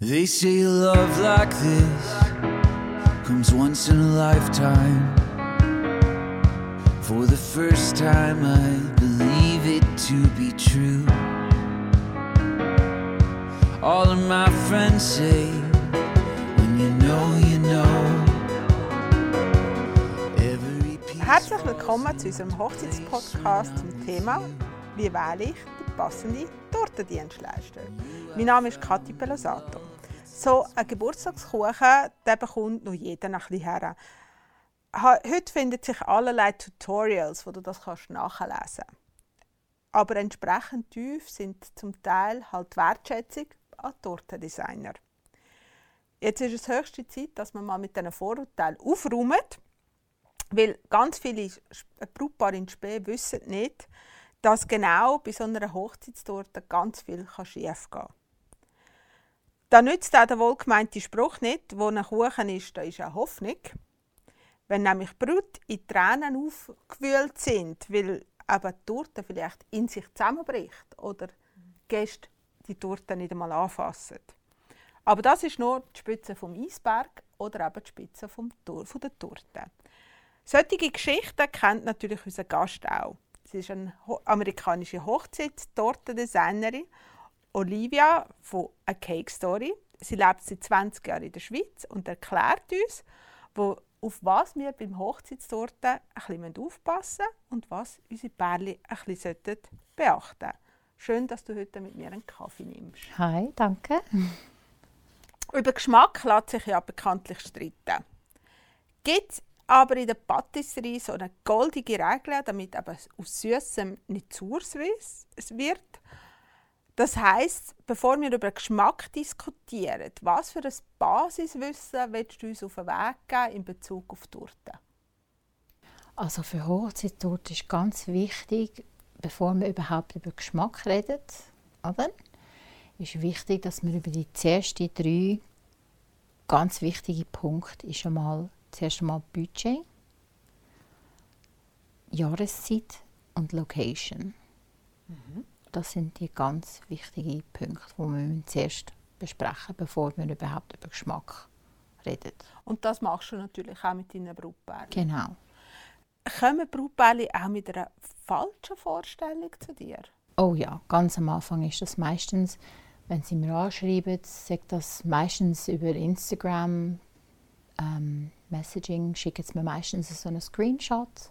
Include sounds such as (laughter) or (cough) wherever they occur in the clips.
They say love like this comes once in a lifetime. For the first time, I believe it to be true. All of my friends say, when you know, you know. Herzlich willkommen zu unserem Hochzeitspodcast zum Thema Wie wähle ich den passenden Tortendienstleister? Mein Name ist Kathi Pelosato. So ein Geburtstagskuchen, der bekommt noch jeder ein her. Heute finden sich allerlei Tutorials, wo du das kannst nachlesen kannst. Aber entsprechend tief sind zum Teil halt Wertschätzung an Tortendesigner. Jetzt ist es höchste Zeit, dass man mal mit diesen Vorurteilen aufräumt weil ganz viele Brautpaare in Spee wissen nicht, dass genau bei so einer Hochzeitstorte ganz viel schief gehen kann. Da nützt auch der wohlgemeinte Spruch nicht, wo ein Kuchen ist, da ist eine Hoffnung. Wenn nämlich Brut in Tränen aufgewühlt sind, weil eben die Torte vielleicht in sich zusammenbricht oder Gäste die Torte nicht einmal anfassen. Aber das ist nur die Spitze vom Eisberg oder eben die Spitze vom Tor, von der Torte. Solche Geschichten kennt natürlich unser Gast auch. Sie ist eine amerikanische Hochzeitstortendesignerin, Olivia von A Cake Story. Sie lebt seit 20 Jahren in der Schweiz und erklärt uns, wo, auf was wir beim Hochzeitstorten ein bisschen aufpassen müssen und was unsere Pärchen ein bisschen beachten sollten. Schön, dass du heute mit mir einen Kaffee nimmst. Hi, danke. Über Geschmack lässt sich ja bekanntlich streiten. Gibt es aber in der Patisserie so eine goldige Regel, damit eben aus Süßem nicht zu süß wird? Das heißt, bevor wir über Geschmack diskutieren, was für ein Basiswissen willst du uns auf den Weg geben in Bezug auf Torte? Also für Hochzeitstorte ist ganz wichtig, bevor wir überhaupt über Geschmack reden, oder? ist wichtig, dass wir über die ersten drei ganz wichtige Punkte ist einmal zuerst einmal Budget, Jahreszeit und Location. Das sind die ganz wichtigen Punkte, die wir zuerst besprechen, bevor wir überhaupt über Geschmack reden. Und das machst du natürlich auch mit deinen Brautpaaren. Genau. Kommen Brautpaare auch mit einer falschen Vorstellung zu dir? Oh ja, ganz am Anfang ist das meistens, wenn sie mir anschreiben, sagt das meistens über Instagram ähm, Messaging, schicken sie mir meistens so einen Screenshot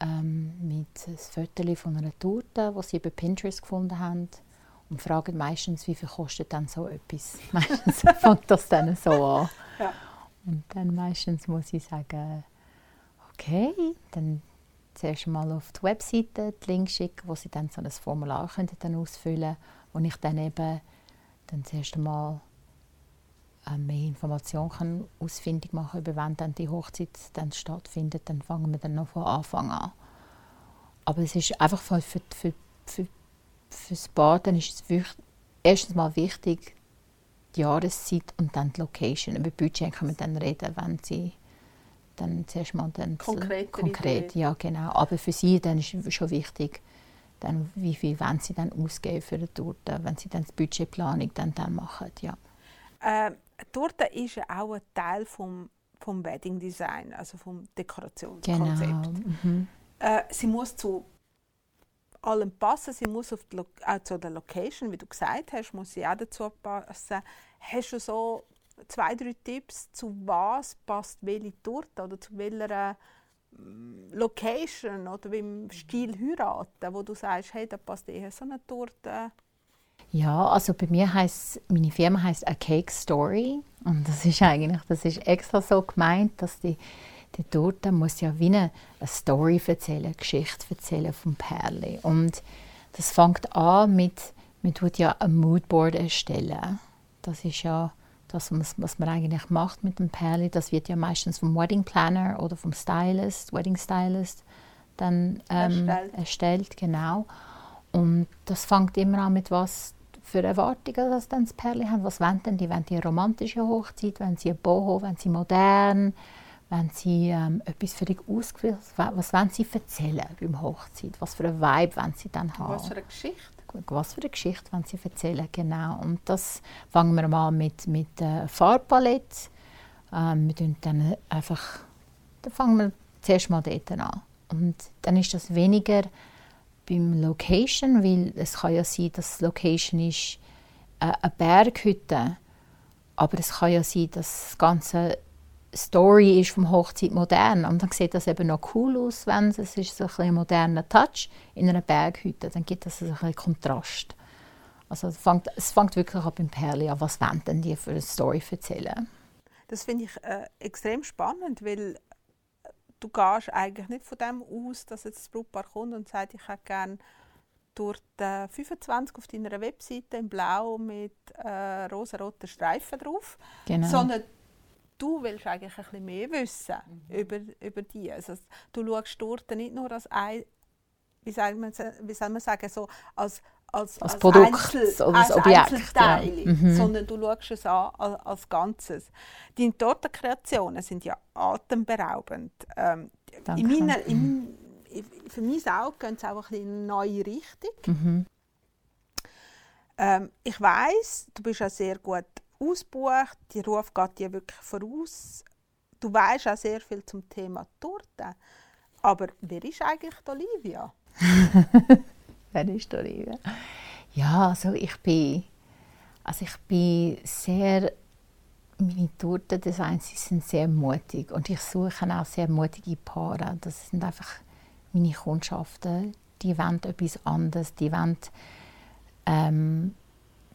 ähm, mit einem Foto von einer Torte, die sie über Pinterest gefunden haben und fragen meistens, wie viel kostet dann so etwas. (laughs) Meistens fängt das dann so an. Ja. Und dann meistens muss ich sagen, okay, dann zuerst mal auf die Webseite die Link schicken, wo sie dann so ein Formular können dann ausfüllen können, wo ich dann eben dann zuerst äh, mehr Informationen kann ausfindig machen über wann dann die Hochzeit dann stattfindet, dann fangen wir dann noch von Anfang an. Aber es ist einfach für, für, für, für, für das Paar dann ist es wichtig, erstens mal wichtig, die Jahreszeit und dann die Location. Über Budget können wir dann reden, wenn sie dann zuerst mal dann konkret, Idee. ja genau. Aber für sie dann ist es schon wichtig, dann, wie viel wollen sie dann ausgeben für eine Torte, wenn sie dann die Budgetplanung dann, dann machen, ja. Eine Torte ist ja auch ein Teil vom, vom Wedding Design, also vom Dekorationskonzept. Genau. Mhm. Äh, sie muss zu allem passen, sie muss auf die auch zu der Location, wie du gesagt hast, muss sie auch dazu passen. Hast du so zwei, drei Tipps, zu was passt welche Torte oder zu welcher mm, Location oder welchem Stil heiraten, wo du sagst, hey, da passt eher so eine Torte. Ja, also bei mir heißt meine Firma heißt A Cake Story und das ist eigentlich, das ist extra so gemeint, dass die die Torte muss ja wie eine, eine Story erzählen, eine Geschichte erzählen vom Perle und das fängt an mit man tut ja ein Moodboard erstellen. Das ist ja das, was man eigentlich macht mit dem Perle. Das wird ja meistens vom Wedding Planner oder vom Stylist, Wedding Stylist, dann ähm, Erstellt. erstellt, genau. Und das fängt immer an mit was für Erwartungen, dass dann das Pärchen haben. Was wollen denn die? Wollen die eine romantische Hochzeit? Wollen sie ein Boho? Wollen sie modern? Wollen sie ähm, etwas völlig ausgewählt? Was wollen sie erzählen beim Hochzeit? Was für eine Vibe wollen sie dann haben? Was für eine Geschichte? was für eine Geschichte wollen sie erzählen genau. Und das fangen wir mal mit, mit äh, Farbpalette. Ähm, wir tun dann einfach, dann fangen wir zuerst mal dort an. Und dann ist das weniger beim Location, weil es kann ja sein, dass die Location ist äh, eine Berghütte, aber es kann ja sein, dass das ganze Story ist vom Hochzeit modern und dann sieht das eben noch cool aus, wenn es ist so ein, ein moderner Touch in einer Berghütte, dann gibt das ein bisschen Kontrast. Also es fängt, es fängt wirklich ab im Perli an, was wollen denn die für eine Story erzählen? Das finde ich äh, extrem spannend, weil du gehst eigentlich nicht von dem aus, dass jetzt das Brautpaar kommt und sagt, ich hätte gerne durch die 25 auf deiner Webseite in Blau mit äh, rosa-roten Streifen drauf, genau. sondern du willst eigentlich ein bisschen mehr wissen mhm. über, über die. Also, du schaust dort nicht nur als ein, wie soll man, wie soll man sagen, so als, als, als, als Produkt Einzel, oder als Objekt, Einzelteile, ja. mhm. sondern du schaust es an als, als Ganzes. Deine Tortenkreationen sind ja atemberaubend. Ähm, in meiner, in, für mein Auge gehen sie auch in eine neue Richtung. Mhm. Ähm, ich weiß, du bist auch sehr gut ausgebucht, die Ruf geht dir wirklich voraus. Du weißt auch sehr viel zum Thema Torte. Aber wer ist eigentlich Olivia? (laughs) wer ist Olivia? Ja, also ich bin, also ich bin sehr meine Tortendesigns sind sehr mutig und ich suche auch sehr mutige Paare. Das sind einfach meine Kundschaften, die wollen etwas anderes, die wollen, ähm,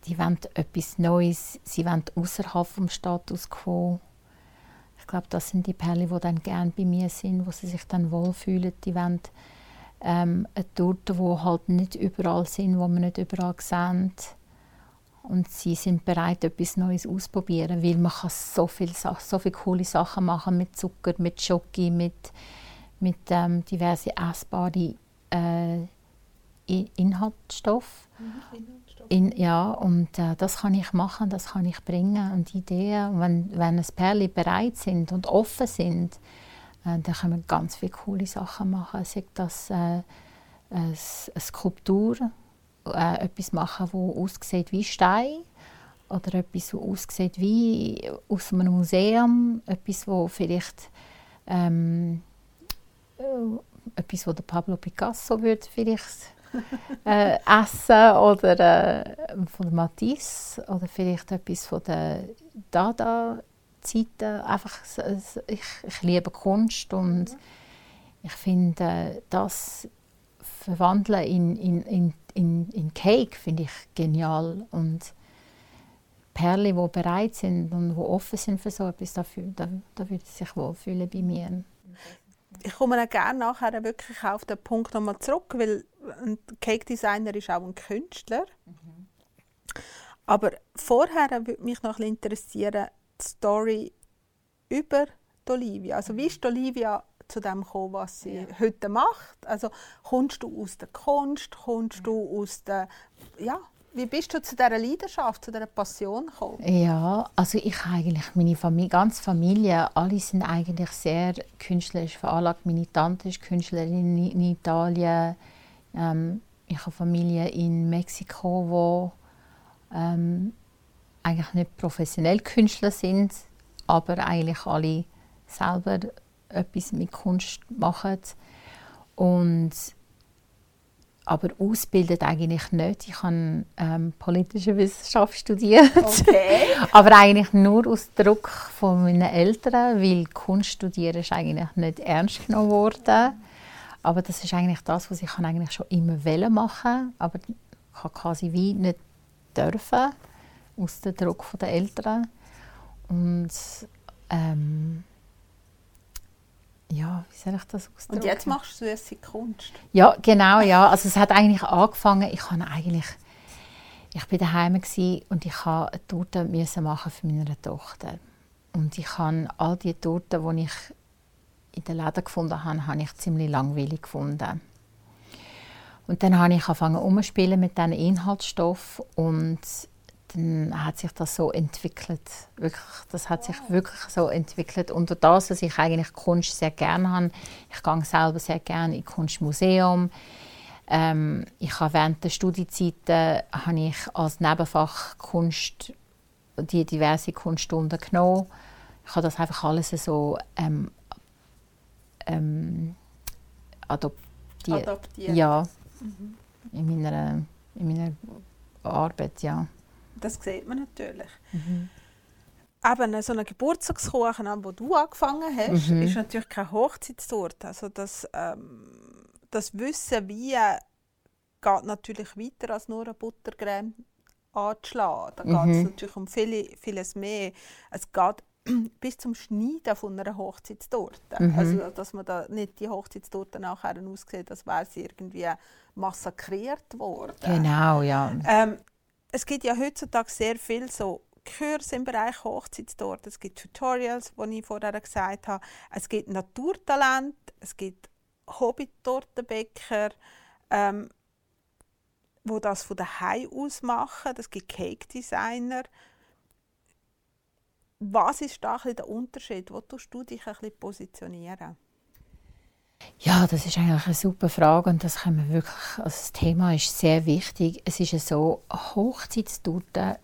die wollen etwas Neues, sie wollen außerhalb vom Status quo. Ich glaube, das sind die Perlen, die dann gerne bei mir sind, wo sie sich dann wohlfühlen. Die wollen ähm, eine Torte, die halt nicht überall sind, wo man nicht überall sehen. Und sie sind bereit, etwas Neues auszuprobieren, weil man kann so viele, so viele coole Sachen machen mit Zucker, mit Schoki, mit mit ähm, diversen essbaren äh, Inhaltsstoffen. Mhm, In, ja, und äh, das kann ich machen, das kann ich bringen. Und Ideen, wenn, wenn ein Pärchen bereit sind und offen sind, äh, dann können wir ganz viele coole Sachen machen. Sei das äh, eine, Skulptur, äh, etwas machen, das aussieht wie Stein oder etwas, das aussieht wie aus einem Museum, etwas, das vielleicht ähm, äh, etwas, was der Pablo Picasso würde vielleicht (laughs) äh, essen oder äh, von Matisse oder vielleicht etwas von der Dada-Zeiten. Einfach, ich, ich liebe Kunst und mhm. ich finde das verwandeln in, in, in, in, in Cake finde ich genial und Perle, die bereit sind und die offen sind für so etwas, da, da, da würde sich wohlfühlen bei mir ich komme auch gerne nachher wirklich auf den Punkt nochmal zurück, weil ein Cake Designer ist auch ein Künstler. Mhm. Aber vorher würde mich noch ein interessieren, die Story über die Olivia. Also wie ist Olivia zu dem gekommen, was sie ja. heute macht? Also kommst du aus der Kunst, kommst du aus der, ja, wie bist du zu dieser Leidenschaft, zu dieser Passion gekommen? Ja, also ich eigentlich, meine Familie, ganze Familie, alle sind eigentlich sehr künstlerisch veranlagt. Meine Tante ist Künstlerin in Italien. Ähm, ich habe Familie in Mexiko, wo ähm, eigentlich nicht professionell Künstler sind, aber eigentlich alle selber etwas mit Kunst machen. Und aber ausbildet eigentlich nicht. Ich habe ähm, politische Wissenschaft studiert, okay. (laughs) aber eigentlich nur aus Druck von meinen Eltern, weil Kunst studieren ist eigentlich nicht ernst genommen worden. Aber das ist eigentlich das, was ich eigentlich schon immer wollen machen, aber ich habe quasi wie nicht dürfen aus dem Druck der Eltern und ähm, ja, wie soll ich das ausdrücken? Und jetzt machst du süße Kunst? Ja, genau, ja. Also es hat eigentlich angefangen, ich habe eigentlich, ich bin daheim und ich habe eine Torte müssen machen für meine Tochter. Und ich habe all die Torten, die ich in den Läden gefunden habe, habe ich ziemlich langweilig gefunden. Und dann habe ich angefangen umzuspielen mit diesen Inhaltsstoffen und dann hat sich das so entwickelt. Wirklich, das hat sich wirklich so entwickelt. Und das, dass ich eigentlich Kunst sehr gerne habe, ich gehe selber sehr gerne in Kunstmuseum. Ähm, ich habe während der Studiezeiten habe ich als Nebenfach Kunst die diverse Kunststunden genommen. Ich habe das einfach alles so ähm, ähm, adoptiert. Adoptiert. Ja, in, meiner, in meiner Arbeit, ja. Das sieht man natürlich. Eben so ein Geburtstagskuchen, an wo du angefangen hast, Mhm. ist natürlich keine Hochzeitstorte. Also das, ähm, das Wissen, wie geht natürlich weiter als nur eine Buttercreme anzuschlagen. Da geht es Mhm. natürlich um viele, vieles mehr. Es geht (clears throat) bis zum Schneiden von einer Hochzeitstorte. Mhm. Also, dass man da nicht die Hochzeitstorte nachher aussieht, als wäre sie irgendwie massakriert worden. Genau, ja. Ähm, es gibt ja heutzutage sehr viel so Kurse im Bereich Hochzeitstorte. Es gibt Tutorials, die ich vorher gesagt habe. Es gibt Naturtalent, es gibt Hobby-Tortenbäcker, ähm, wo das von daheim aus machen. Es gibt Cake-Designer. Was ist da ein der Unterschied? Wo tust du dich ein bisschen positionieren? Ja, das ist eigentlich eine super Frage und das können wir wirklich, also das Thema ist sehr wichtig. Es ist so, Hochzeitstorte,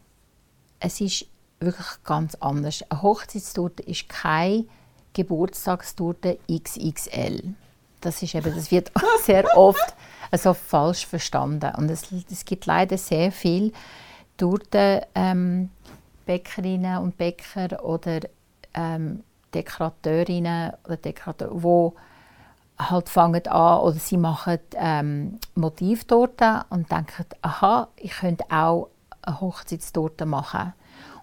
es ist wirklich ganz anders. Eine Hochzeitstorte ist keine Geburtstagstorte XXL. Das ist eben, das wird (laughs) sehr oft also falsch verstanden und es, es gibt leider sehr viel Torten, ähm, Bäckerinnen und Bäcker oder ähm, Dekorateurinnen oder Dekorateure, wo halt fangen an oder sie machen ähm, Motivtorten und denken, aha, ich könnte auch eine Hochzeitstorte machen.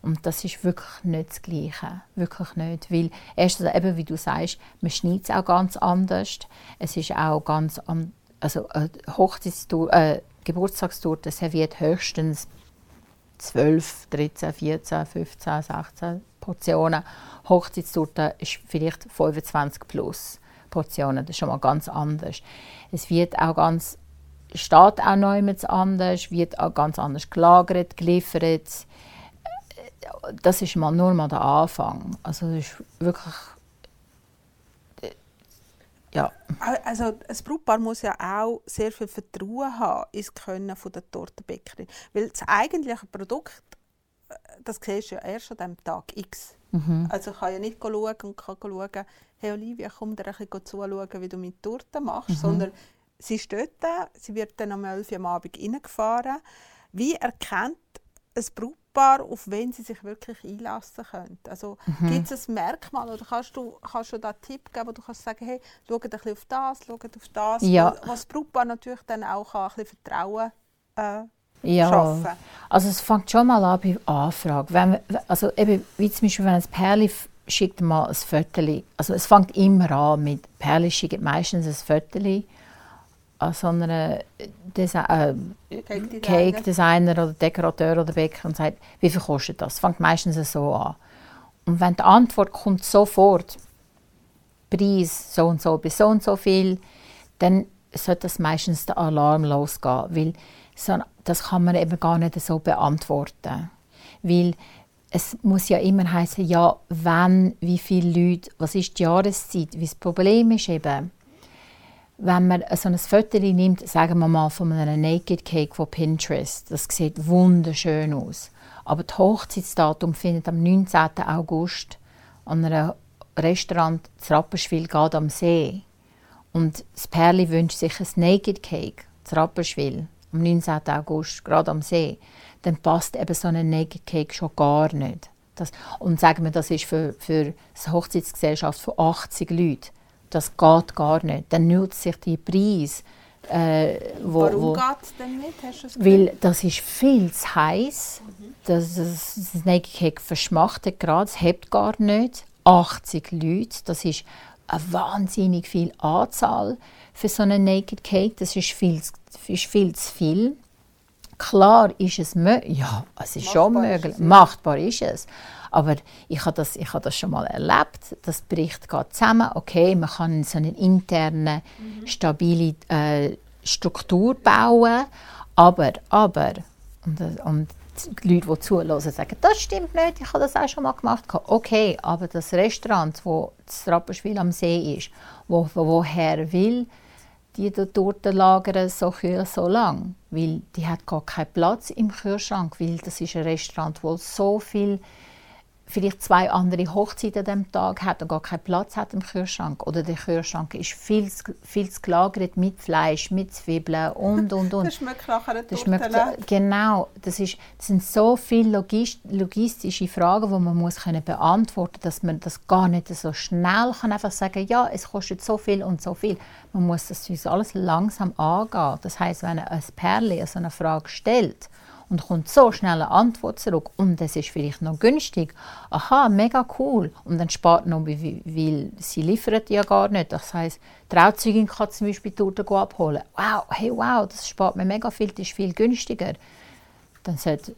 Und das ist wirklich nicht das Gleiche. Wirklich nicht. Weil erstens, eben wie du sagst, man schneidet es auch ganz anders. Es ist auch ganz an, also eine Hochzeitstorte, äh, Geburtstagstorte serviert höchstens 12, 13, 14, 15, 16 Portionen. Hochzeitstorte ist vielleicht 25 plus Portionen. Das ist schon mal ganz anders. Es wird auch ganz, steht auch noch anders, wird auch ganz anders gelagert, geliefert. Das ist mal nur mal der Anfang. Also das ist wirklich ja, Also ein Brautpaar muss ja auch sehr viel Vertrauen haben ins Können der Tortenbäckerin. Weil das eigentliche Produkt, das siehst du ja erst an dem Tag X. Also ich kann ja nicht schauen und kann schauen, hey Olivia, komm dir ein bisschen zuschauen, wie du mit Torten machst, sondern sie steht da, sie wird dann am 11 Uhr am Abend reingefahren. Wie erkennt ein Brautpaar, auf wen sie sich wirklich einlassen können? Also gibt es ein Merkmal oder kannst du, kannst du da einen Tipp geben, wo du kannst sagen, hey, schaut ein bisschen auf das, schaut auf das, Ja. was das Brautpaar natürlich dann auch kann, ein bisschen Vertrauen äh, Ja, schaffen. also es fängt schon mal an bei Anfrage. Wenn also eben, wie zum Beispiel, wenn ein Pärli f- schickt mal ein Foto, also es fängt immer an mit, Pärli schicken meistens ein Foto an so einer Desi äh, Cake-Designer. Oder Dekorateur oder Bäcker und sagt, wie viel kostet das? Es fängt meistens so an. Und wenn die Antwort kommt sofort, Preis so und so bis so und so viel, dann sollte das meistens der Alarm losgehen, weil so, das kann man eben gar nicht so beantworten, weil es muss ja immer heißen, ja, wann, wie viele Leute, was ist die Jahreszeit, wie das Problem ist eben, wenn man so ein Foto nimmt, sagen wir mal von einem Naked Cake von Pinterest, das sieht wunderschön aus, aber das Hochzeitsdatum findet am 19. August an einem Restaurant in Rapperswil geht am See. Und das Pärli wünscht sich ein Naked Cake in Rapperswil am 19. August, gerade am See. Dann passt eben so ein Naked Cake schon gar nicht. Das, und sagen wir, das ist für, für eine Hochzeitsgesellschaft von 80 Leuten. Das geht gar nicht. Dann nutzt sich die Preis. Äh, wo, Warum wo, geht es denn nicht? Hast das weil das ist viel zu heiß. Das, das, das Naked Cake verschmachtet gerade, es hebt gar nicht. 80 Leute, das ist eine wahnsinnig viel Anzahl für so einen Naked Cake. Das ist viel, zu- ist viel zu viel. Klar ist es möglich. Ja, es ist schon Machbar ist möglich. es, ja. Machbar ist es. Aber ich habe das, ich habe das schon mal erlebt. Das bricht geht zusammen. Okay, man kann so eine interne, stabile äh, Struktur bauen. Aber, aber, und, und die Leute, die zuhören, sagen, das stimmt nicht, ich habe das auch schon mal gemacht. Okay, aber das Restaurant, wo das Rapperswil am See ist, wo, wo, woher will, die Torte lagern so kühl so lang? Weil die hat gar keinen Platz im Kühlschrank, weil das ist ein Restaurant, wo so viel vielleicht zwei andere Hochzeiten an diesem Tag hat und gar keinen Platz hat im Kühlschrank. Oder der Kühlschrank ist viel, viel zu gelagert mit Fleisch, mit Zwiebeln und, und, und. (laughs) Das schmeckt nachher eine Das Torte. schmeckt, genau, das, ist, das sind so viele logis- logistische Fragen, die man muss können beantworten muss, dass man das gar nicht so schnell kann einfach sagen ja, es kostet so viel und so viel. Man muss das alles langsam angehen. Das heißt, wenn ein Pärchen so eine Frage stellt und kommt so schnell eine Antwort zurück und es ist vielleicht noch günstig, aha, mega cool. Und dann spart noch, weil sie liefern die ja gar nicht. Das heißt, die Trauzeugin kann zum Beispiel die Torte abholen. Wow, hey, wow, das spart mir mega viel, das ist viel günstiger. Dann sollte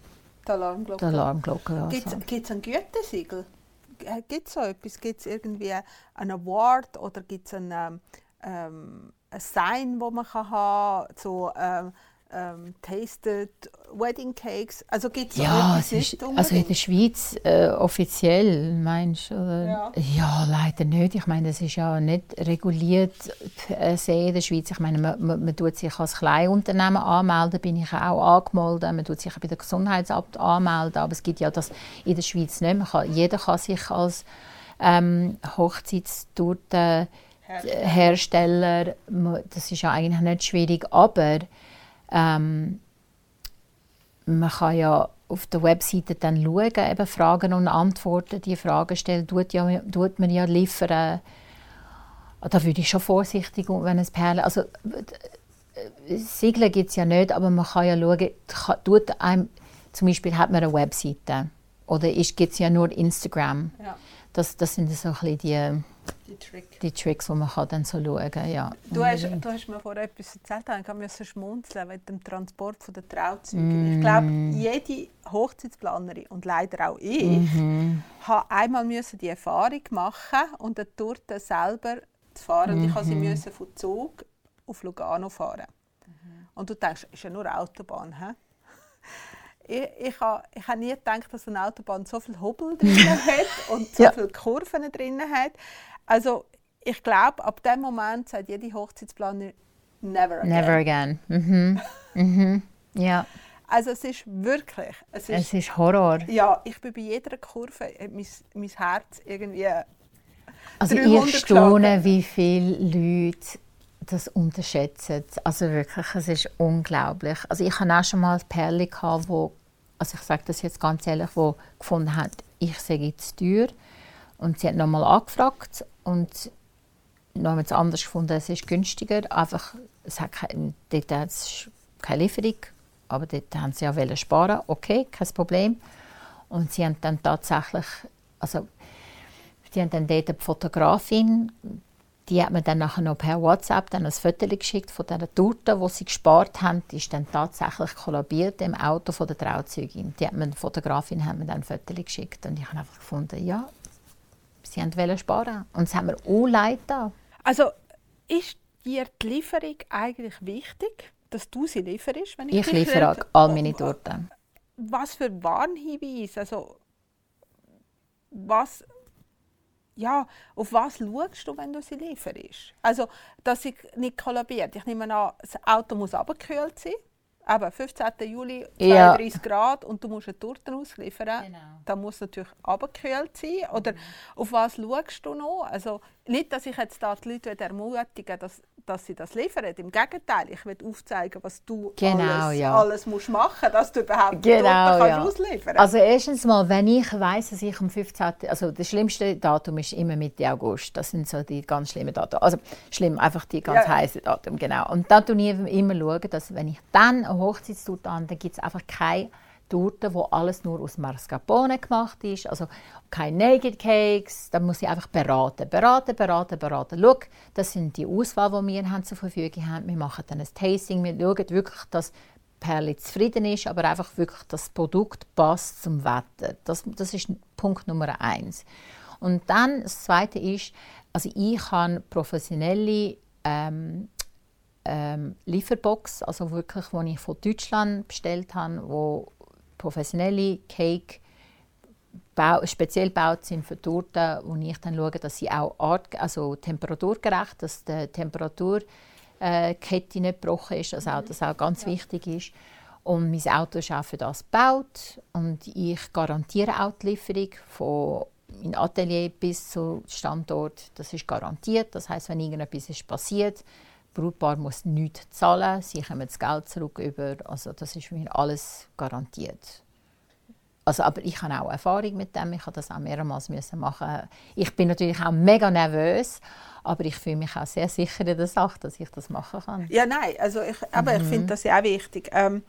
Die Alarmglocke. die Alarmglocke Gibt es ein Gütesiegel? Gibt es so etwas? Gibt es irgendwie einen Award oder gibt es ein, ähm, ähm, ein Sign, das man kann haben kann? So ähm, ähm, Tasted Wedding Cakes? Also gibt es so Ja, es ist, also in der? Schweiz äh, offiziell, meinst du? Ja. ja, leider nicht. Ich meine, das ist ja nicht reguliert äh, se in der Schweiz. Ich meine, man, man, man tut sich als Kleinunternehmen anmelden, bin ich auch angemeldet. Man tut sich bei der Gesundheitsamt anmelden, aber es gibt ja das in der Schweiz nicht. Kann, jeder kann sich als ähm, Hochzeitstorte Hersteller, mo- das ist ja eigentlich nicht schwierig, aber ähm, man kann ja auf der Webseite dann schauen, eben Fragen und Antworten, die Fragen stellen, tut, ja, tut man ja liefern. Da würde ich schon vorsichtig, wenn es Perlen, also äh, Siegel gibt es ja nicht, aber man kann ja schauen, tut einem, zum Beispiel hat man eine Webseite oder gibt es ja nur Instagram. Ja, Das, das sind so ein bisschen die, die Trick. die Tricks, die man kann dann so schauen kann. Ja. Du hast, du hast mir vorher etwas erzählt, ich musste schmunzeln wegen dem Transport von der Trauzeugen. Ich glaube, jede Hochzeitsplanerin und leider auch ich, Mhm. habe einmal müssen die Erfahrung machen und eine Torte selber zu fahren. Und ich musste sie Mhm. müssen von Zug auf Lugano fahren. Und du denkst, ist ja nur Autobahn, hä? (laughs) Ich, ich habe ich ha nie gedacht, dass eine Autobahn so viel Hobel drin (laughs) hat und so Ja. viele Kurven drin hat. Also ich glaube, ab dem Moment sagt jede Hochzeitsplaner never again. Never again. Mhm. Mhm. Ja, Also es ist wirklich, es ist, es ist Horror. ja, ich bin bei jeder Kurve, mein, mein Herz irgendwie, Also 300 ich staune, wie viele Leute das unterschätzen. Also wirklich, es ist unglaublich. Also ich hatte auch schon mal gehabt, wo, also ich sage das jetzt ganz ehrlich, wo gefunden hat, ich sage zu teuer. Und sie hat nochmal angefragt und noch haben anders gefunden, es ist günstiger. Einfach, es hat kein, dort hat es keine Lieferung, aber dort haben sie ja sparen. Okay, kein Problem. Und sie haben dann tatsächlich, also die haben dann dort eine Fotografin, die hat mir dann nachher noch per WhatsApp dann ein Foto geschickt von dieser Torte, die sie gespart haben. Die ist dann tatsächlich kollabiert im Auto von der Trauzeugin. Die, hat mir, die Fotografin hat mir dann ein Foto geschickt und ich habe einfach gefunden, ja, sie wollten sparen. Und es hat mir auch leid getan. Also ist dir die Lieferung eigentlich wichtig, dass du sie lieferst? Wenn Ich dich liefere all meine Torten. Was für Warnhinweise? Also was, ja, auf was schaust du, wenn du sie lieferst? Also, dass sie nicht kollabiert. Ich nehme an, das Auto muss abgekühlt sein. Eben, 15. Juli, Ja. 32 Grad und du musst eine Torte ausliefern. Genau. Da muss natürlich abgekühlt sein. Oder auf was schaust du noch? Also, nicht, dass ich jetzt da die Leute ermutigen dass, dass sie das liefern. Im Gegenteil, ich will aufzeigen, was du Genau, alles, ja. alles musst machen dass du überhaupt Genau, kannst ja. ausliefern Also erstens mal, wenn ich weiß, dass ich am 15. Also das schlimmste Datum ist immer Mitte August. Das sind so die ganz schlimmen Datum. Also schlimm, einfach die ganz Ja. heißen Datum, genau. Und dann schaue ich immer, schauen, dass wenn ich dann eine Hochzeitstorte an, dann gibt es einfach keine Torte, wo alles nur aus Mascarpone gemacht ist, also keine Naked Cakes, dann muss ich einfach beraten, beraten, beraten, beraten. Schau, das sind die Auswahl, die wir haben zur Verfügung haben. Wir machen dann ein Tasting, wir schauen wirklich, dass Perli zufrieden ist, aber einfach wirklich das Produkt passt zum Wetter. Das, das ist Punkt Nummer eins. Und dann das Zweite ist, also ich habe professionelle ähm, ähm, Lieferbox, also wirklich, die ich von Deutschland bestellt habe, wo professionelle Cake bau, speziell gebaut sind für Torten, wo ich dann schaue, dass sie auch art, also temperaturgerecht, dass die Temperatur äh, nicht gebrochen ist, also auch, das auch ganz wichtig ist. Und mein Auto ist auch für das gebaut und ich garantiere auch die Lieferung von meinem Atelier bis zum Standort. Das ist garantiert. Das heißt, wenn irgendetwas ist passiert, Brutpaar muss nichts zahlen, sie kommen das Geld zurück über. Also das ist mir alles garantiert. Also, aber ich habe auch Erfahrung mit dem. Ich habe das auch mehrmals müssen machen. Ich bin natürlich auch mega nervös, aber ich fühle mich auch sehr sicher in der Sache, dass ich das machen kann. Ja, nein, also ich, aber Mhm. ich finde das ja auch wichtig. Ähm,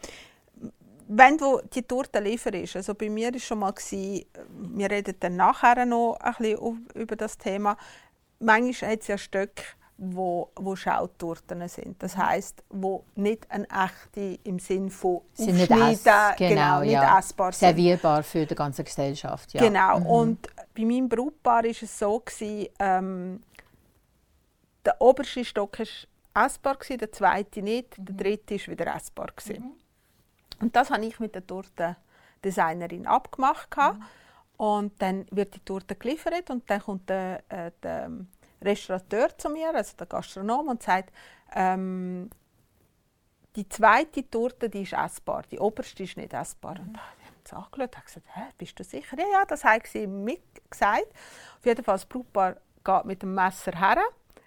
wenn du die Torte lieferst, also bei mir war schon mal, gewesen, wir reden dann nachher noch ein bisschen über das Thema, manchmal hat es ja Stücke, wo, wo Schautorten sind. Das heisst, wo nicht eine echte im Sinn von sind nicht ess, genau, genau, nicht ja. essbar sind. Servierbar für die ganze Gesellschaft. Ja. Genau. Mhm. Und bei meinem Brautpaar war es so, gewesen, ähm, der oberste Stock war essbar, gewesen, der zweite nicht, der dritte war wieder essbar. Gewesen. Und das habe ich mit der Tortendesignerin abgemacht. gehabt. Und dann wird die Torte geliefert und dann kommt der, äh, der Restaurateur zu mir, also der Gastronom, und sagt, ähm, die zweite Torte die ist essbar, die oberste ist nicht essbar. Und ich habe angeschaut und gesagt, Hä, bist du sicher? Ja, ja, das haben sie mitgesagt. Auf jeden Fall, das Brautpaar geht mit dem Messer her,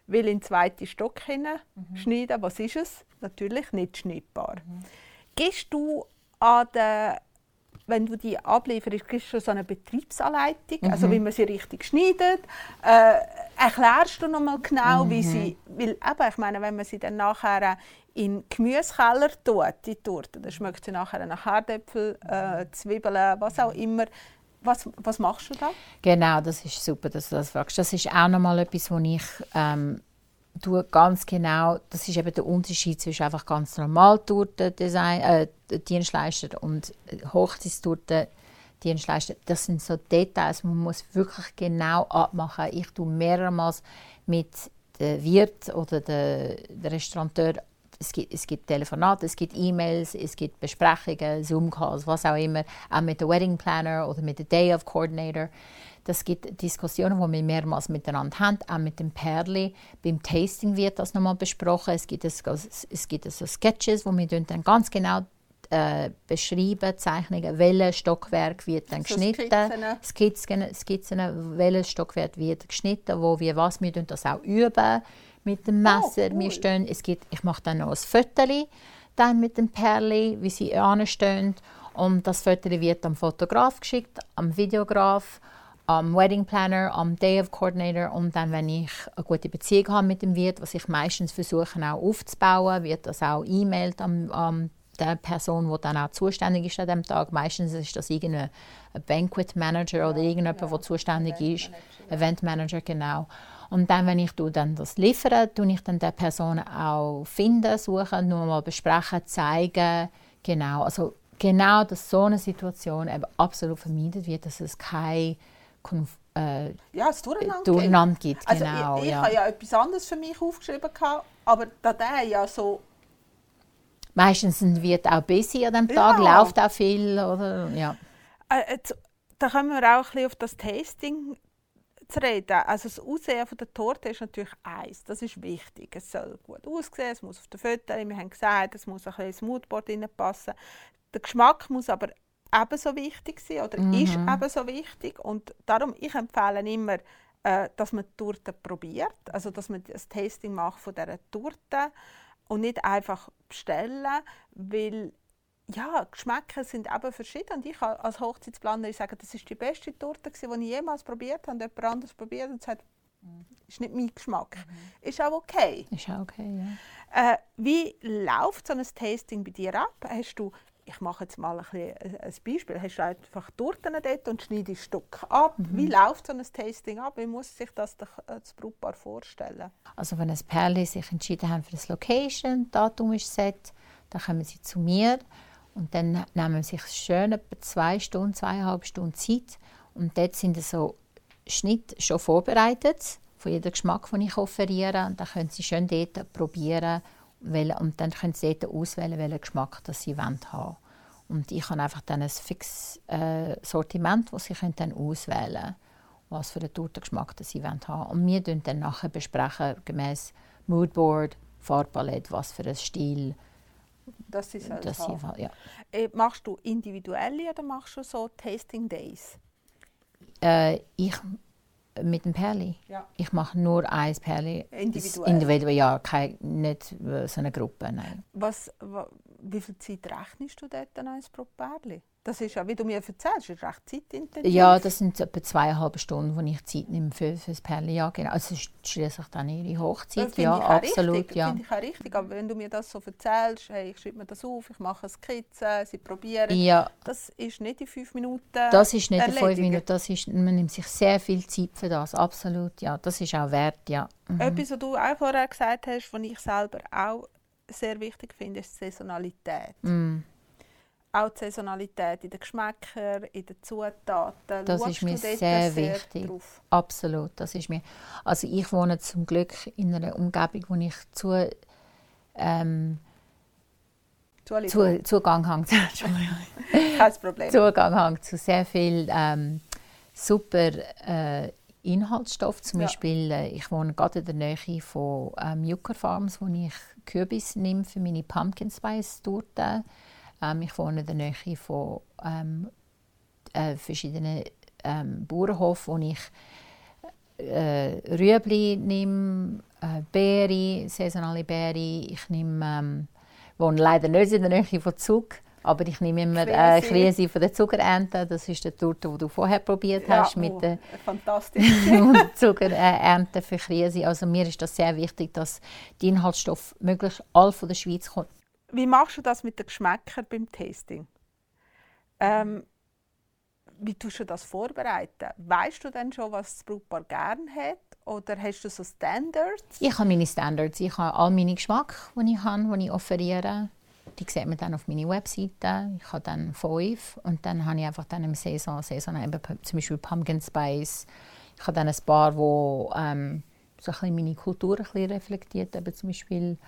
will in den zweiten Stock hinein schneiden. Was ist es? Natürlich nicht schneidbar. Gehst du an den wenn du die ablieferst, kriegst du so eine Betriebsanleitung, also wie man sie richtig schneidet. Äh, erklärst du noch mal genau, wie sie, weil eben, ich meine, wenn man sie dann nachher in Gemüsekeller tut, die Torte, dann schmeckt sie nachher nach Herdäpfel, äh, Zwiebeln, was auch immer. Was, was machst du da? Genau, das ist super, dass du das fragst. Das ist auch nochmal etwas, wo ich ähm, tue ganz genau, das ist eben der Unterschied zwischen einfach ganz normal Tortendesign, äh, Dienstleister und Hochzeitstorten Dienstleister. Das sind so Details, man muss wirklich genau abmachen. Ich tue mehrmals mit dem Wirt oder der, der Restaurateur es gibt, es gibt Telefonate, es gibt E-Mails, es gibt Besprechungen, Zoom-Calls, was auch immer, auch mit dem Wedding Planner oder mit dem Day of Coordinator. Das gibt Diskussionen, die wir mehrmals miteinander haben, auch mit dem Perli. Beim Tasting wird das nochmal besprochen. Es gibt, es, es gibt so Sketches, wo wir dann ganz genau äh, beschreiben, Zeichnungen, welches Stockwerk wird dann So geschnitten, Skizzen, Skizzen, welches Stockwerk wird geschnitten, wo wir was, wir tun das auch üben mit dem Messer. cool. wir stehen, es gibt, ich mache dann noch ein Foto dann mit dem Perli, wie sie anstehen und das Foto wird am Fotograf geschickt, am Videograf, am Wedding Planner, am Day of Coordinator und dann, wenn ich eine gute Beziehung habe mit dem Wirt, was ich meistens versuche auch aufzubauen, wird das auch e-mailt am, am der Person, die dann auch zuständig ist an dem Tag. Meistens ist das irgendein Banquet Manager oder irgendjemand, der zuständig ist. Event Manager, genau. Und dann, wenn ich dann das liefere, tue ich dann der Person auch finden, suchen, nur mal besprechen, zeigen, genau. Also genau, dass so eine Situation eben absolut vermieden wird, dass es kein Konf äh, Ja, es Durcheinander gibt. Durcheinander gibt. Also Genau, ich, ich ja. habe ja etwas anderes für mich aufgeschrieben, gehabt, aber da der ja so Meistens wird auch busy an dem Ja. Tag, läuft auch viel. Oder, ja. Äh, jetzt, da kommen wir auch ein bisschen auf das Tasting zu reden. Also das Aussehen von der Torte ist natürlich eins. Das ist wichtig. Es soll gut aussehen, es muss auf den Fotos, wir haben gesagt, es muss ein bisschen ins Moodboard passen. Der Geschmack muss aber ebenso wichtig sein oder ist ebenso wichtig. Und darum, ich empfehle immer, äh, dass man die Torte probiert, also dass man das Tasting macht von dieser Torte und nicht einfach bestellen, weil ja, Geschmäcker sind eben verschieden. Und ich kann als Hochzeitsplanerin sagen, das ist die beste Torte, die ich jemals probiert habe. Und jemand anderes probiert und sagt, ist nicht mein Geschmack. Ist auch okay. Ist auch okay, ja. Äh, wie läuft so ein Tasting bei dir ab? Hast du, ich mache jetzt mal ein, bisschen ein Beispiel, hast du einfach Torten dort und schneidest Stück ab? Wie läuft so ein Tasting ab? Wie muss sich das äh, das Brautpaar vorstellen? Also wenn ein Pärchen sich entschieden haben für das Location, Datum ist set, dann kommen sie zu mir und dann nehmen sie sich schön etwa zwei Stunden, zweieinhalb Stunden Zeit und dort sind so Schnitte schon vorbereitet von jedem Geschmack, den ich offeriere und dann können sie schön dort probieren welchen- und dann können sie dort auswählen, welchen Geschmack das sie wollen haben. Und ich habe einfach dann ein fixes äh, Sortiment, das sie können dann auswählen können was für einen Tortengeschmack das sie wollen haben. Und wir besprechen dann nachher besprechen, gemäß Moodboard, Farbpalette, was für ein Stil. Das ist halt Das haben. ja. Äh, Machst du individuelle oder machst du so Tasting Days? Äh, ich mit dem Perli. Ja. Ich mache nur ein Perli. Individuell. Individuell, ja, kein, nicht äh, so eine Gruppe, nein. Was, wa, wie viel Zeit rechnest du dort eins pro Pärli? Das ist ja, wie du mir erzählst, ist recht zeitintensiv. Ja, das sind etwa zweieinhalb Stunden, wo ich Zeit nehme für, für das Perli. Ja, genau. Also es ist schließlich dann ihre Das Hochzeit. finde Ja, ich auch absolut. richtig, Ja. Finde ich auch richtig. Aber wenn du mir das so erzählst, hey, ich schreibe mir das auf, ich mache eine Skizze, sie probieren, ja, das ist nicht in fünf Minuten das ist nicht in fünf. Minuten. Das ist, man nimmt sich sehr viel Zeit für das. Absolut, ja. Das ist auch wert, ja. Mhm. Etwas, was du auch vorher gesagt hast, was ich selber auch sehr wichtig finde, ist die Saisonalität. Mm. Auch die Saisonalität in den Geschmäckern, in den Zutaten. Das Schaust ist mir dort sehr wichtig. Drauf? Absolut, das ist mir. Also ich wohne zum Glück in einer Umgebung, wo ich zu, ähm, zu, Zugang habe. Entschuldigung. (laughs) kein Problem. Zugang habe zu sehr viel ähm, super äh, Inhaltsstoff. Zum Ja. Beispiel, äh, ich wohne gerade in der Nähe von ähm, Yucca Farms, wo ich Kürbis nehme für meine Pumpkin Spice Torte. Ähm, ich wohne in der Nähe von ähm, äh, verschiedenen ähm, Bauernhof, wo ich äh, Rüebli nehme, äh, Beere, saisonale Beere. Ich nehme, ähm, wohne leider nicht in der Nähe von Zug, aber ich nehme immer äh, Krise. Von der Zuckerernte. Das ist die Torte, die du vorher probiert hast mit oh, der fantastisch. (laughs) Zuckerernte für Krise. Also mir ist das sehr wichtig, dass die Inhaltsstoffe möglichst all von der Schweiz kommen. Wie machst du das mit den Geschmäckern beim Tasting? Ähm, wie tust du das vorbereiten? Weißt du denn schon, was das Brautpaar gerne hat? Oder hast du so Standards? Ich habe meine Standards, ich habe all meine Geschmack, die ich habe, die ich offeriere. Die sieht man dann auf meiner Webseite. Ich habe dann fünf und dann habe ich einfach dann im Saison, Saison eben zum Beispiel Pumpkin Spice. Ich habe dann ein paar, wo ähm, so meine Kultur ein bisschen reflektiert. Eben zum Beispiel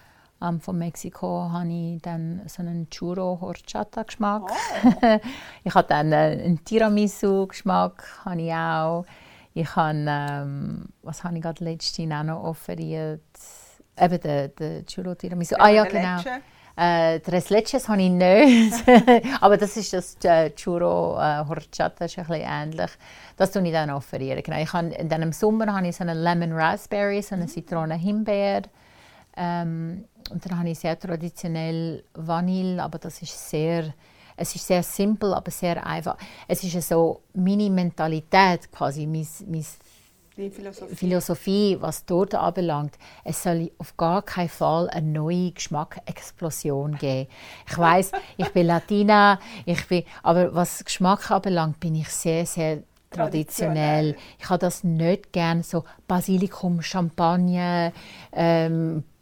ähm, von Mexiko habe ich dann so einen Churro Horchata Geschmack. (laughs) ich habe dann äh, einen Tiramisu Geschmack, habe ich auch. Ich habe, ähm, was habe ich gerade letztens auch noch offeriert? Eben den, den Churro Tiramisu. Ah ja, genau. Äh, Tres Leches habe ich nicht. (laughs) Aber das ist das äh, Churro äh, Horchata, ist ein bisschen ähnlich. Das tue ich dann offerieren. Genau. Ich habe, dann im Sommer habe ich so einen Lemon Raspberry, so einen Zitrone Himbeer. Ähm, und dann habe ich sehr traditionell Vanille, aber das ist sehr, es ist sehr simpel, aber sehr einfach. Es ist so meine Mentalität quasi, mein, mein Die Philosophie. Philosophie, was dort anbelangt, es soll auf gar keinen Fall eine neue Geschmackexplosion geben. Ich weiß, ich bin Latina, ich bin, aber was Geschmack anbelangt, bin ich sehr, sehr traditionell. Ich habe das nicht gern so Basilikum, Champagner, ähm, äh,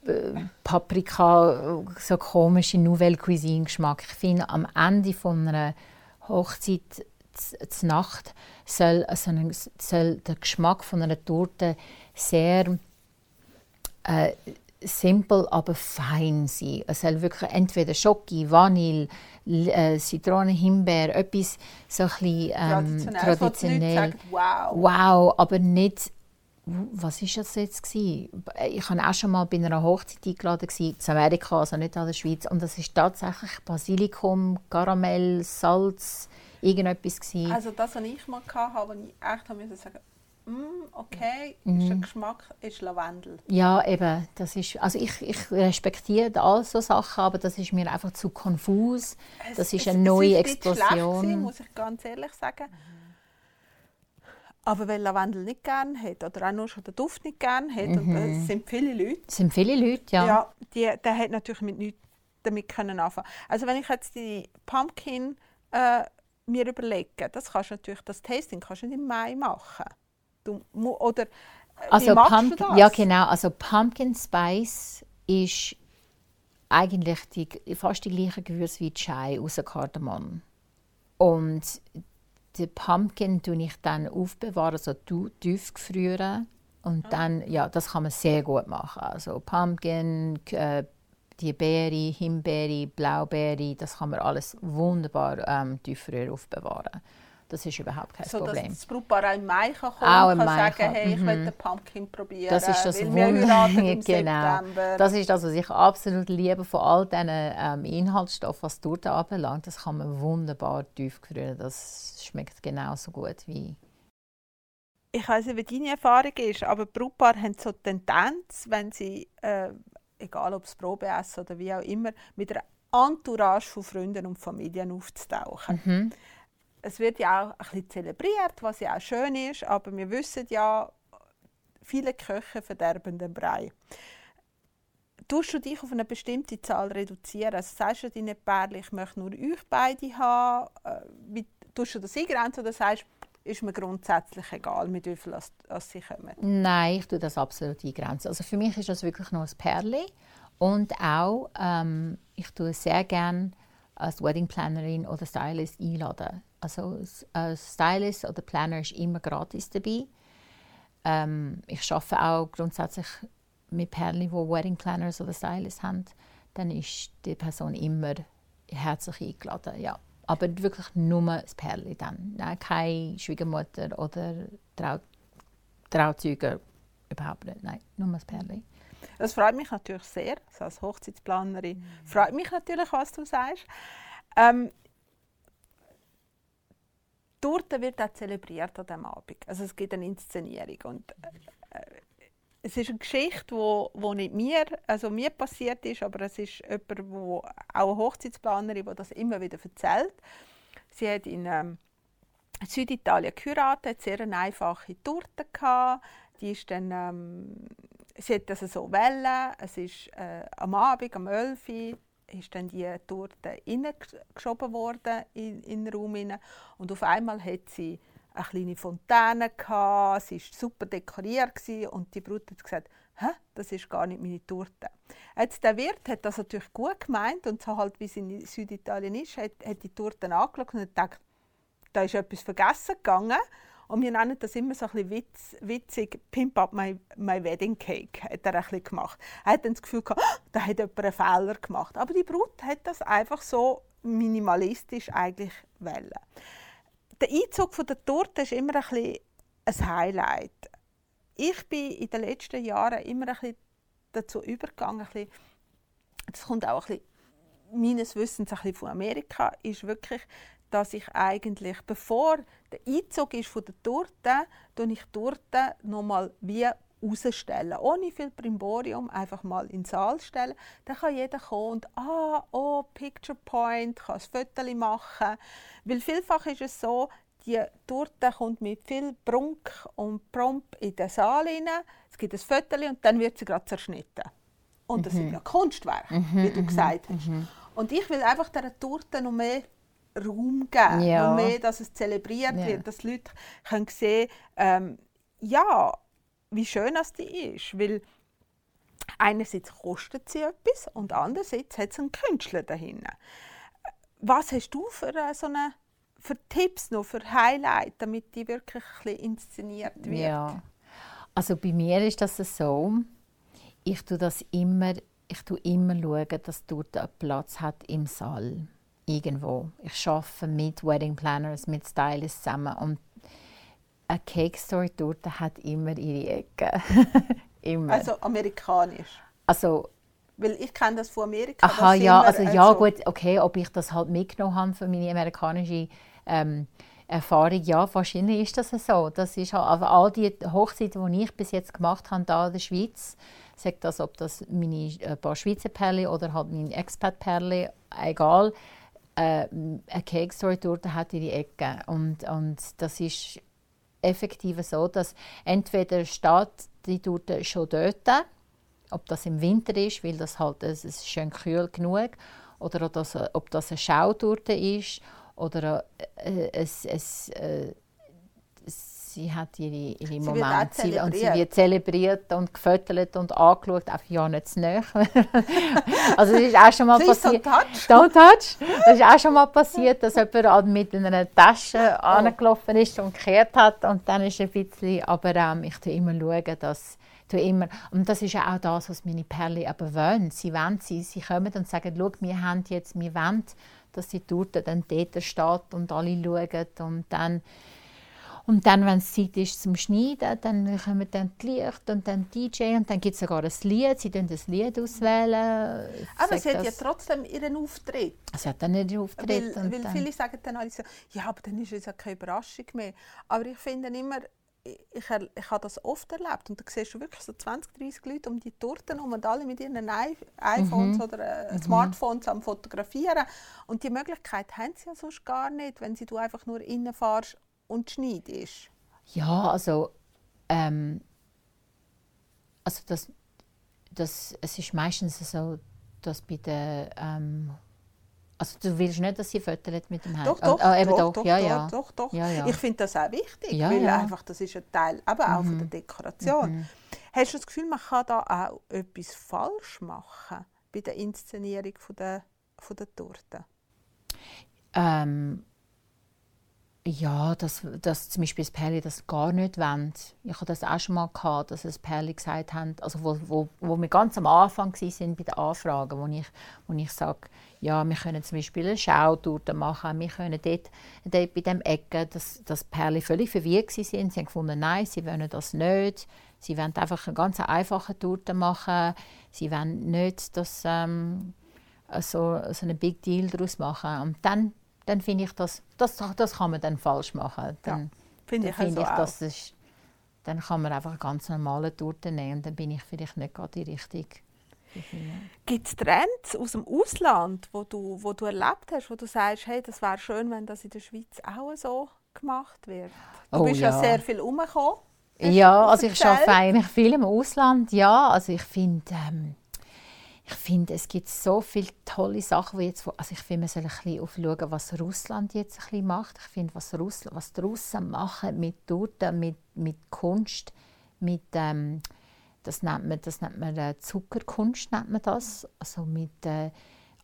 Paprika, so komische Nouvelle Cuisine Geschmack. Ich finde, am Ende von einer Hochzeit z- z Nacht soll, so ein, soll der Geschmack von einer Torte sehr äh, simpel, aber fein sein. Es soll wirklich entweder Schoki, Vanille, äh, Zitrone, Himbeer, etwas so ein bisschen ähm, Traditionell. Traditionell. sagen, wow. Wow, aber nicht. Was ist das jetzt gewesen? Ich war auch schon mal bei einer Hochzeit eingeladen gewesen, in Amerika, also nicht in der Schweiz, und das ist tatsächlich Basilikum, Karamell, Salz, irgendetwas gewesen. Also das, was ich mal hatte, wo ich echt habe müssen sagen mm, okay, Mhm. der Geschmack ist Lavendel. Ja, eben. Das ist, also ich, ich respektiere all so Sachen, aber das ist mir einfach zu konfus. Das ist eine neue es ist nicht schlecht Explosion. gewesen, muss ich ganz ehrlich sagen. Aber wer Lavendel nicht gerne hat oder auch nur schon den Duft nicht gerne hat, und das sind viele Leute, Es sind viele Leute, ja. ja. die, der hat natürlich mit nichts damit können anfangen. Also wenn ich jetzt die Pumpkin äh, mir überlege, das kannst du natürlich, das Tasting kannst du nicht im Mai machen. Du, oder äh, Also wie machst Pump- du das? Ja, genau. Also Pumpkin Spice ist eigentlich die, fast die gleiche Gewürze wie Chai außer Kardamom. Und den Pumpkin tue ich dann aufbewahren, so tief gefrieren. Und dann, ja, das kann man sehr gut machen. Also Pumpkin, äh, die Beere, Himbeere, Blaubeere, das kann man alles wunderbar ähm, tiefrühr aufbewahren. Das ist überhaupt kein so, Problem. Dass das Brautpaar auch im Mai kann kommen Auch kann Mai sagen, kann- hey, ich mhm. will den Pumpkin probieren, Das ist das Wunder- (laughs) genau. September. Das ist das, was ich absolut liebe von all diesen ähm, Inhaltsstoffen, was die Torte anbelangt. Das kann man wunderbar tiefgefrieren. Das schmeckt genauso gut wie ich weiß nicht, wie deine Erfahrung ist, aber Brautpaare haben so die Tendenz, wenn sie, äh, egal ob es Probe essen oder wie auch immer, mit einer Entourage von Freunden und Familien aufzutauchen. Mhm. Es wird ja auch ein bisschen zelebriert, was ja auch schön ist, aber wir wissen ja, viele Köche verderben den Brei. Tust du dich auf eine bestimmte Zahl reduzieren? Also sagst du deinen Pärchen, ich möchte nur euch beide haben? Äh, Wie, tust du das eingrenzen oder sagst ist mir grundsätzlich egal, mit wie viel als, als sie kommen? Nein, ich tue das absolut eingrenzen. Also für mich ist das wirklich nur ein Perli. Und auch, ähm, ich tue sehr gerne als Wedding Plannerin oder Stylist einladen. Also als Stylist oder Planner ist immer gratis dabei. Ähm, ich arbeite auch grundsätzlich mit Perlen, die Wedding Planners oder Stylists haben. Dann ist die Person immer herzlich eingeladen, ja. Aber wirklich nur das Perli dann. Nein, keine Schwiegermutter oder Trau Trauzeuge. Überhaupt nicht, nein, nur das Perli. Das freut mich natürlich sehr, so als Hochzeitsplanerin. Freut mich natürlich, was du sagst. Ähm, die Torte wird auch zelebriert an diesem Abend. Also es gibt eine Inszenierung. Und, äh, es ist eine Geschichte, wo, wo nicht mir, also mir passiert ist, aber es ist jemand, wo, auch eine Hochzeitsplanerin, die das immer wieder erzählt. Sie hat in ähm, Süditalien geheiratet, sehr eine einfache Torte gehabt. Die ist dann, ähm, sie hat das so wählen. Es ist äh, am Abend, am 11 Uhr, ist dann die Torte reingeschoben worden in, in den Raum hinein. Und auf einmal hat sie eine kleine Fontäne gehabt, sie war super dekoriert und die Brut hat gesagt, Hä, das ist gar nicht meine Torte. Jetzt der Wirt hat das natürlich gut gemeint und so halt wie es in Süditalien ist, hat, hat die Torte angeschaut und hat gedacht, da ist etwas vergessen gegangen. Und wir nennen das immer so ein witz, witzig, Pimp up my, my wedding cake, hat er ein gemacht. Er hat dann das Gefühl gehabt, «Ah, da hat jemand einen Fehler gemacht. Aber die Brut hat das einfach so minimalistisch eigentlich wollen. Der Einzug von der Torte ist immer ein, ein Highlight. Ich bin in den letzten Jahren immer ein bisschen dazu übergegangen, ein bisschen, das kommt auch ein bisschen meines Wissens ein bisschen von Amerika, ist wirklich, dass ich eigentlich, bevor der Einzug ist von der Torte, tue ich die Torte nochmal wie rausstellen. Ohne viel Brimborium, einfach mal in den Saal stellen. Dann kann jeder kommen und «Ah, oh, Picture Point», kann ein Foto machen. Weil vielfach ist es so, die Torte kommt mit viel Prunk und Promp in den Saal rein. Es gibt ein Foto und dann wird sie gerade zerschnitten. Und das sind ja Kunstwerke, wie du gesagt hast. Und ich will einfach dieser Torte noch mehr Raum geben, Ja. noch mehr, dass es zelebriert Ja. wird, dass die Leute können sehen ähm, ja, wie schön das die ist. Weil einerseits kostet sie etwas und andererseits hat es einen Künstler dahinter. Was hast du für äh, so eine für Tipps noch, für Highlight, damit die wirklich inszeniert wird? Ja. Also bei mir ist das so, ich tue das immer, ich tue immer schauen, dass dort einen Platz hat im Saal. Irgendwo. Ich arbeite mit Wedding Planners, mit Stylists zusammen und eine Cake Story Torte hat immer ihre Ecke. (laughs) immer. Also, Also amerikanisch. also Weil ich kenne das von Amerika. Aha, das ja, also ja also- gut, okay, ob ich das halt mitgenommen habe für meine amerikanische ähm, Erfahrung, ja, wahrscheinlich ist das so. Das ist halt, aber all die Hochzeiten, die ich bis jetzt gemacht habe, da in der Schweiz, sagt das, ob das meine äh, paar Schweizer Perle oder halt mein Expat-Perle, egal, äh, eine Cake Story Torte hat ihre Ecke. Und, und das ist effektiv so, dass entweder steht die Torte schon dort, ob das im Winter ist, weil das halt es ist schön kühl genug, oder ob das, ob das eine Schautorte ist oder äh, es, es, äh, sie hat ihre, ihre auch Momente und sie wird zelebriert und gefüttert und angeschaut, einfach ja nicht zu nahe. (laughs) also es ist auch schon mal passiert. don't touch. Don't touch. Das ist auch schon mal passiert, dass jemand halt mit einer Tasche Oh. angelaufen ist und gekehrt hat und dann ist ein bisschen, aber ähm, ich schaue immer, schauen, dass tue immer, und das ist ja auch das, was meine Perle aber wollen. Sie wollen, sie, sie kommen und sagen, schau, wir haben jetzt, wir wollen dass die Torte dann dort steht und alle schauen und dann und dann, wenn es Zeit ist zum Schneiden, dann kommen dann die Licht und dann DJ und dann gibt es sogar ein Lied. Sie können das Lied auswählen. Aber sie hat ja trotzdem ihren Auftritt. Sie hat dann ihren Auftritt. Weil, weil viele sagen dann alle so, ja, aber dann ist es ja keine Überraschung mehr. Aber ich finde immer, ich, ich, ich habe das oft erlebt und da siehst du wirklich so 20, 30 Leute um die Torten herum und alle mit ihren iPhones mhm. oder äh, mhm. Smartphones am fotografieren und die Möglichkeit haben sie ja sonst gar nicht, wenn sie du einfach nur reinfährst und schneidest? Ja, also, ähm, also das, das, es ist meistens so, dass bei den ähm, also du willst nicht, dass sie fötelt mit dem Handy? Doch, doch, ah, doch, doch, doch, ja, ja. doch, doch, ja, ja. Ich finde das auch wichtig, ja, weil einfach das ist ein Teil aber auch mhm. von der Dekoration. Mhm. Hast du das Gefühl, man kann da auch etwas falsch machen bei der Inszenierung von der, von der Torte? Ähm, ja, dass, dass zum Beispiel das Pärchen das gar nicht wollen. Ich hatte das auch schon mal gehabt, dass das Pärchen gesagt haben, also wo, wo, wo wir ganz am Anfang waren bei den Anfragen, wo ich, wo ich sage, ja, wir können zum Beispiel eine Schautour machen, wir können dort, dort bei dem Ecken, dass das Pärchen völlig verwirrt sind. Sie haben gefunden, nein, sie wollen das nicht. Sie wollen einfach eine ganz einfache Tour machen. Sie wollen nicht, dass ähm, so, so einen Big Deal daraus machen. Und dann dann finde ich, das, das, das kann man dann falsch machen. Dann ja, finde ich, find also ich das ist, dann kann man einfach eine ganz normale Torte nehmen und dann bin ich vielleicht nicht gerade die richtige. Gibt es Trends aus dem Ausland, wo du, wo du erlebt hast, wo du sagst, hey, das wäre schön, wenn das in der Schweiz auch so gemacht wird? Du oh, bist ja. ja sehr viel umgekommen. Ja, also ich arbeite eigentlich viel im Ausland. Ja, also ich finde, ähm, ich finde, es gibt so viele tolle Sachen, die jetzt, also ich finde, man soll ein bisschen aufschauen, was Russland jetzt ein bisschen macht. Ich finde, was, Russland, was die Russen machen mit Torten, mit, mit Kunst, mit, ähm, das nennt man, das nennt man äh, Zuckerkunst, nennt man das. Also mit äh,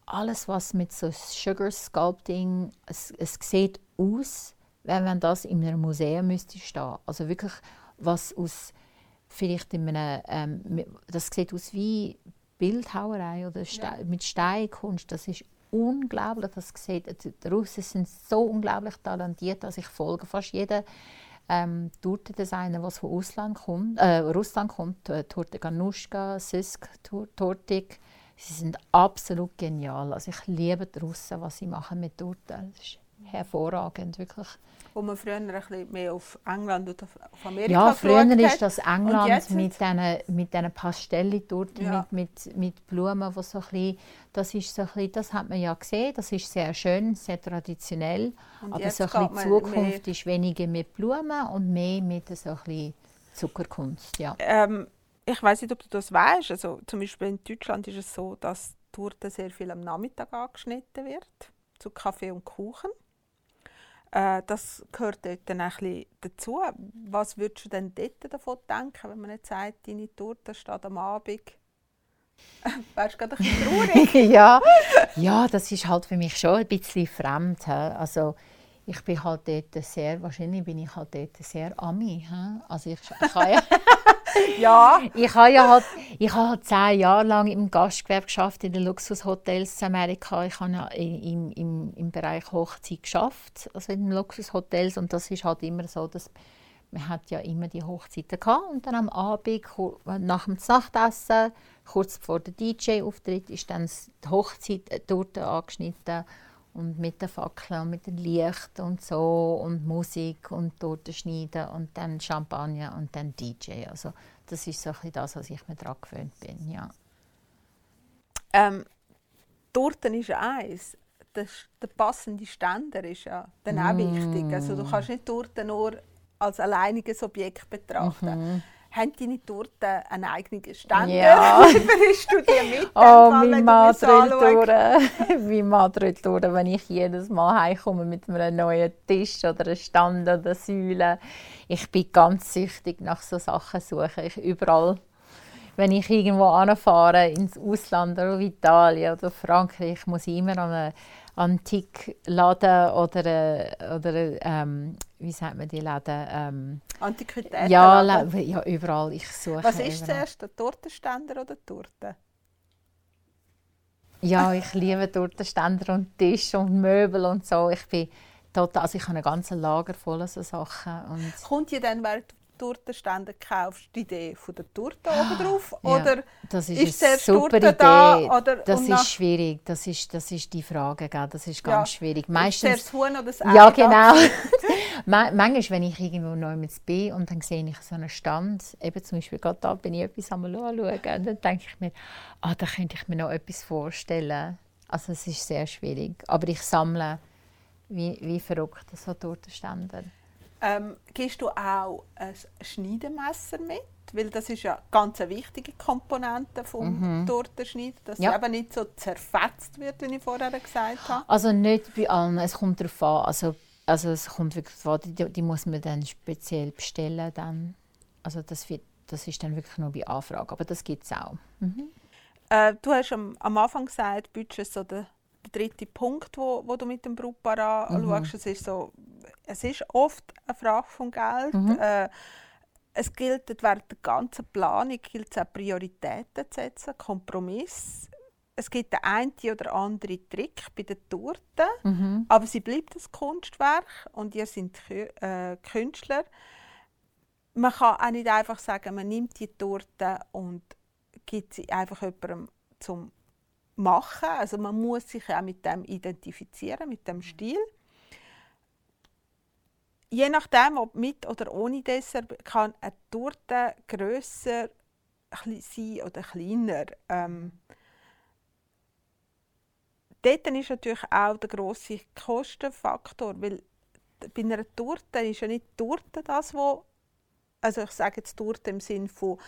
alles, was mit so Sugar Sculpting, es, es sieht aus, wenn man das in einem Museum müsste stehen. Also wirklich, was aus vielleicht in einem, ähm, das sieht aus wie Bildhauerei oder Ste ja. mit Steinkunst, das ist unglaublich. Das sieht, die Russen sind so unglaublich talentiert, dass ich folge fast jeden ähm, Tortendesigner, was von Ausland kommt, äh, Russland kommt, äh, Torte Ganuschka, Sisk, Tortik. Sie sind absolut genial. Also ich liebe die Russen, was sie machen mit Torten. Das ist hervorragend, wirklich wo man früher ein bisschen mehr auf England oder auf Amerika Ja, früher ist das England mit diesen, mit diesen Pastelli-Torten, ja. mit, mit, mit Blumen, wo so ein bisschen, das ist so ein bisschen, das hat man ja gesehen, das ist sehr schön, sehr traditionell, und aber so ein bisschen Zukunft ist weniger mit Blumen und mehr mit so ein bisschen Zuckerkunst, ja. Ähm, ich weiß nicht, ob du das weißt. Also zum Beispiel in Deutschland ist es so, dass Torte sehr viel am Nachmittag angeschnitten wird zu Kaffee und Kuchen. Äh, das gehört dort dann ein bisschen dazu. Was würdest du denn dort davon denken, wenn man jetzt sagt, deine Torte steht am Abend? (laughs) Wärst du gerade ein traurig? (laughs) ja. ja, das ist halt für mich schon ein bisschen fremd. Also, ich bin halt dort sehr, wahrscheinlich bin ich halt dort sehr Ami. Also ich, ich habe ja, (laughs) ja. Ich habe ja halt, ich habe halt zehn Jahre lang im Gastgewerbe geschafft in den Luxushotels in Amerika. Ich habe im, im, im Bereich Hochzeit geschafft, also in den Luxushotels und das ist halt immer so, dass man hat ja immer die Hochzeiten gehabt und dann am Abend nach dem Nachtessen kurz vor der DJ Auftritt ist dann die Hochzeit dort angeschnitten und mit den Fackeln und mit dem Licht und so und Musik und Torten schneiden und dann Champagner und dann DJ. Also das ist so ein das, was ich mir daran gewöhnt bin, ja. Ähm, Torten ist eins. Der, der passende Ständer ist ja dann auch mm. wichtig. Also du kannst nicht Torten nur als alleiniges Objekt betrachten. Mhm haben deine Torten einen eigenen Stand? Ja. (laughs) Bringst du die mit? Oh, (laughs) mein Mann mein Mann durch, wenn ich jedes Mal heimkomme mit einem neuen Tisch oder einem Stand oder Säule. Ich bin ganz süchtig nach so Sachen suchen. Ich überall wenn ich irgendwo anfahre ins Ausland oder Italien oder Frankreich, muss ich immer an eine Antikladen oder, oder ähm, wie sagt man die Läden? Ähm, Antiquitäten? Ja, ja, überall. Ich suche Was ist zuerst, der Tortenständer oder Torte? Ja, ich (laughs) liebe Tortenständer und Tische und Möbel und so. Ich bin total, also ich habe ein ganzes Lager voller so Sachen. Und Kommt ihr dann, während Tortenständer kaufst, die Idee von der Torte oben drauf? Oder das ist, ist eine super Torte Idee. da? Oder, das ist schwierig. Das ist, das ist die Frage, gell? Das ist Ja. ganz schwierig. ist Meistens zuerst das Huhn oder das Ei Ja, genau. (laughs) (laughs) Ma- Manchmal, wenn ich irgendwo neu mit bin und dann sehe ich so einen Stand, eben zum Beispiel gerade da bin ich etwas am anschauen, und dann denke ich mir, ah, da könnte ich mir noch etwas vorstellen. Also es ist sehr schwierig. Aber ich sammle wie, wie verrückt so Tortenständer. Ähm, gibst du auch ein Schneidemesser mit? Weil das ist ja ganz eine wichtige Komponente vom Tortenschneiden, dass Mhm. Ja. es eben nicht so zerfetzt wird, wie ich vorher gesagt habe. Also nicht bei allen, es kommt darauf an. Also, also es kommt wirklich darauf an, die, die muss man dann speziell bestellen. Dann. Also das, wird, das ist dann wirklich nur bei Anfrage, aber das gibt es auch. Äh, du hast am, am Anfang gesagt, Budget ist so der, der dritte Punkt, wo, wo du mit dem Brautpaar anschaust. Es ist, so, es ist oft eine Frage von Geld. Äh, es gilt während der ganzen Planung gilt es auch Prioritäten zu setzen, Kompromiss. Es gibt den einen oder anderen Trick bei den Torten, aber sie bleibt ein Kunstwerk und ihr seid Kü- äh, Künstler. Man kann auch nicht einfach sagen, man nimmt die Torte und gibt sie einfach jemandem zum Machen. Also man muss sich auch mit dem identifizieren, mit dem Stil. Je nachdem, ob mit oder ohne Dessert, kann eine Torte grösser sein oder kleiner. Ähm, dort ist natürlich auch der grosse Kostenfaktor, weil bei einer Torte ist ja nicht die Torte das, wo also ich sage jetzt Torte im Sinn von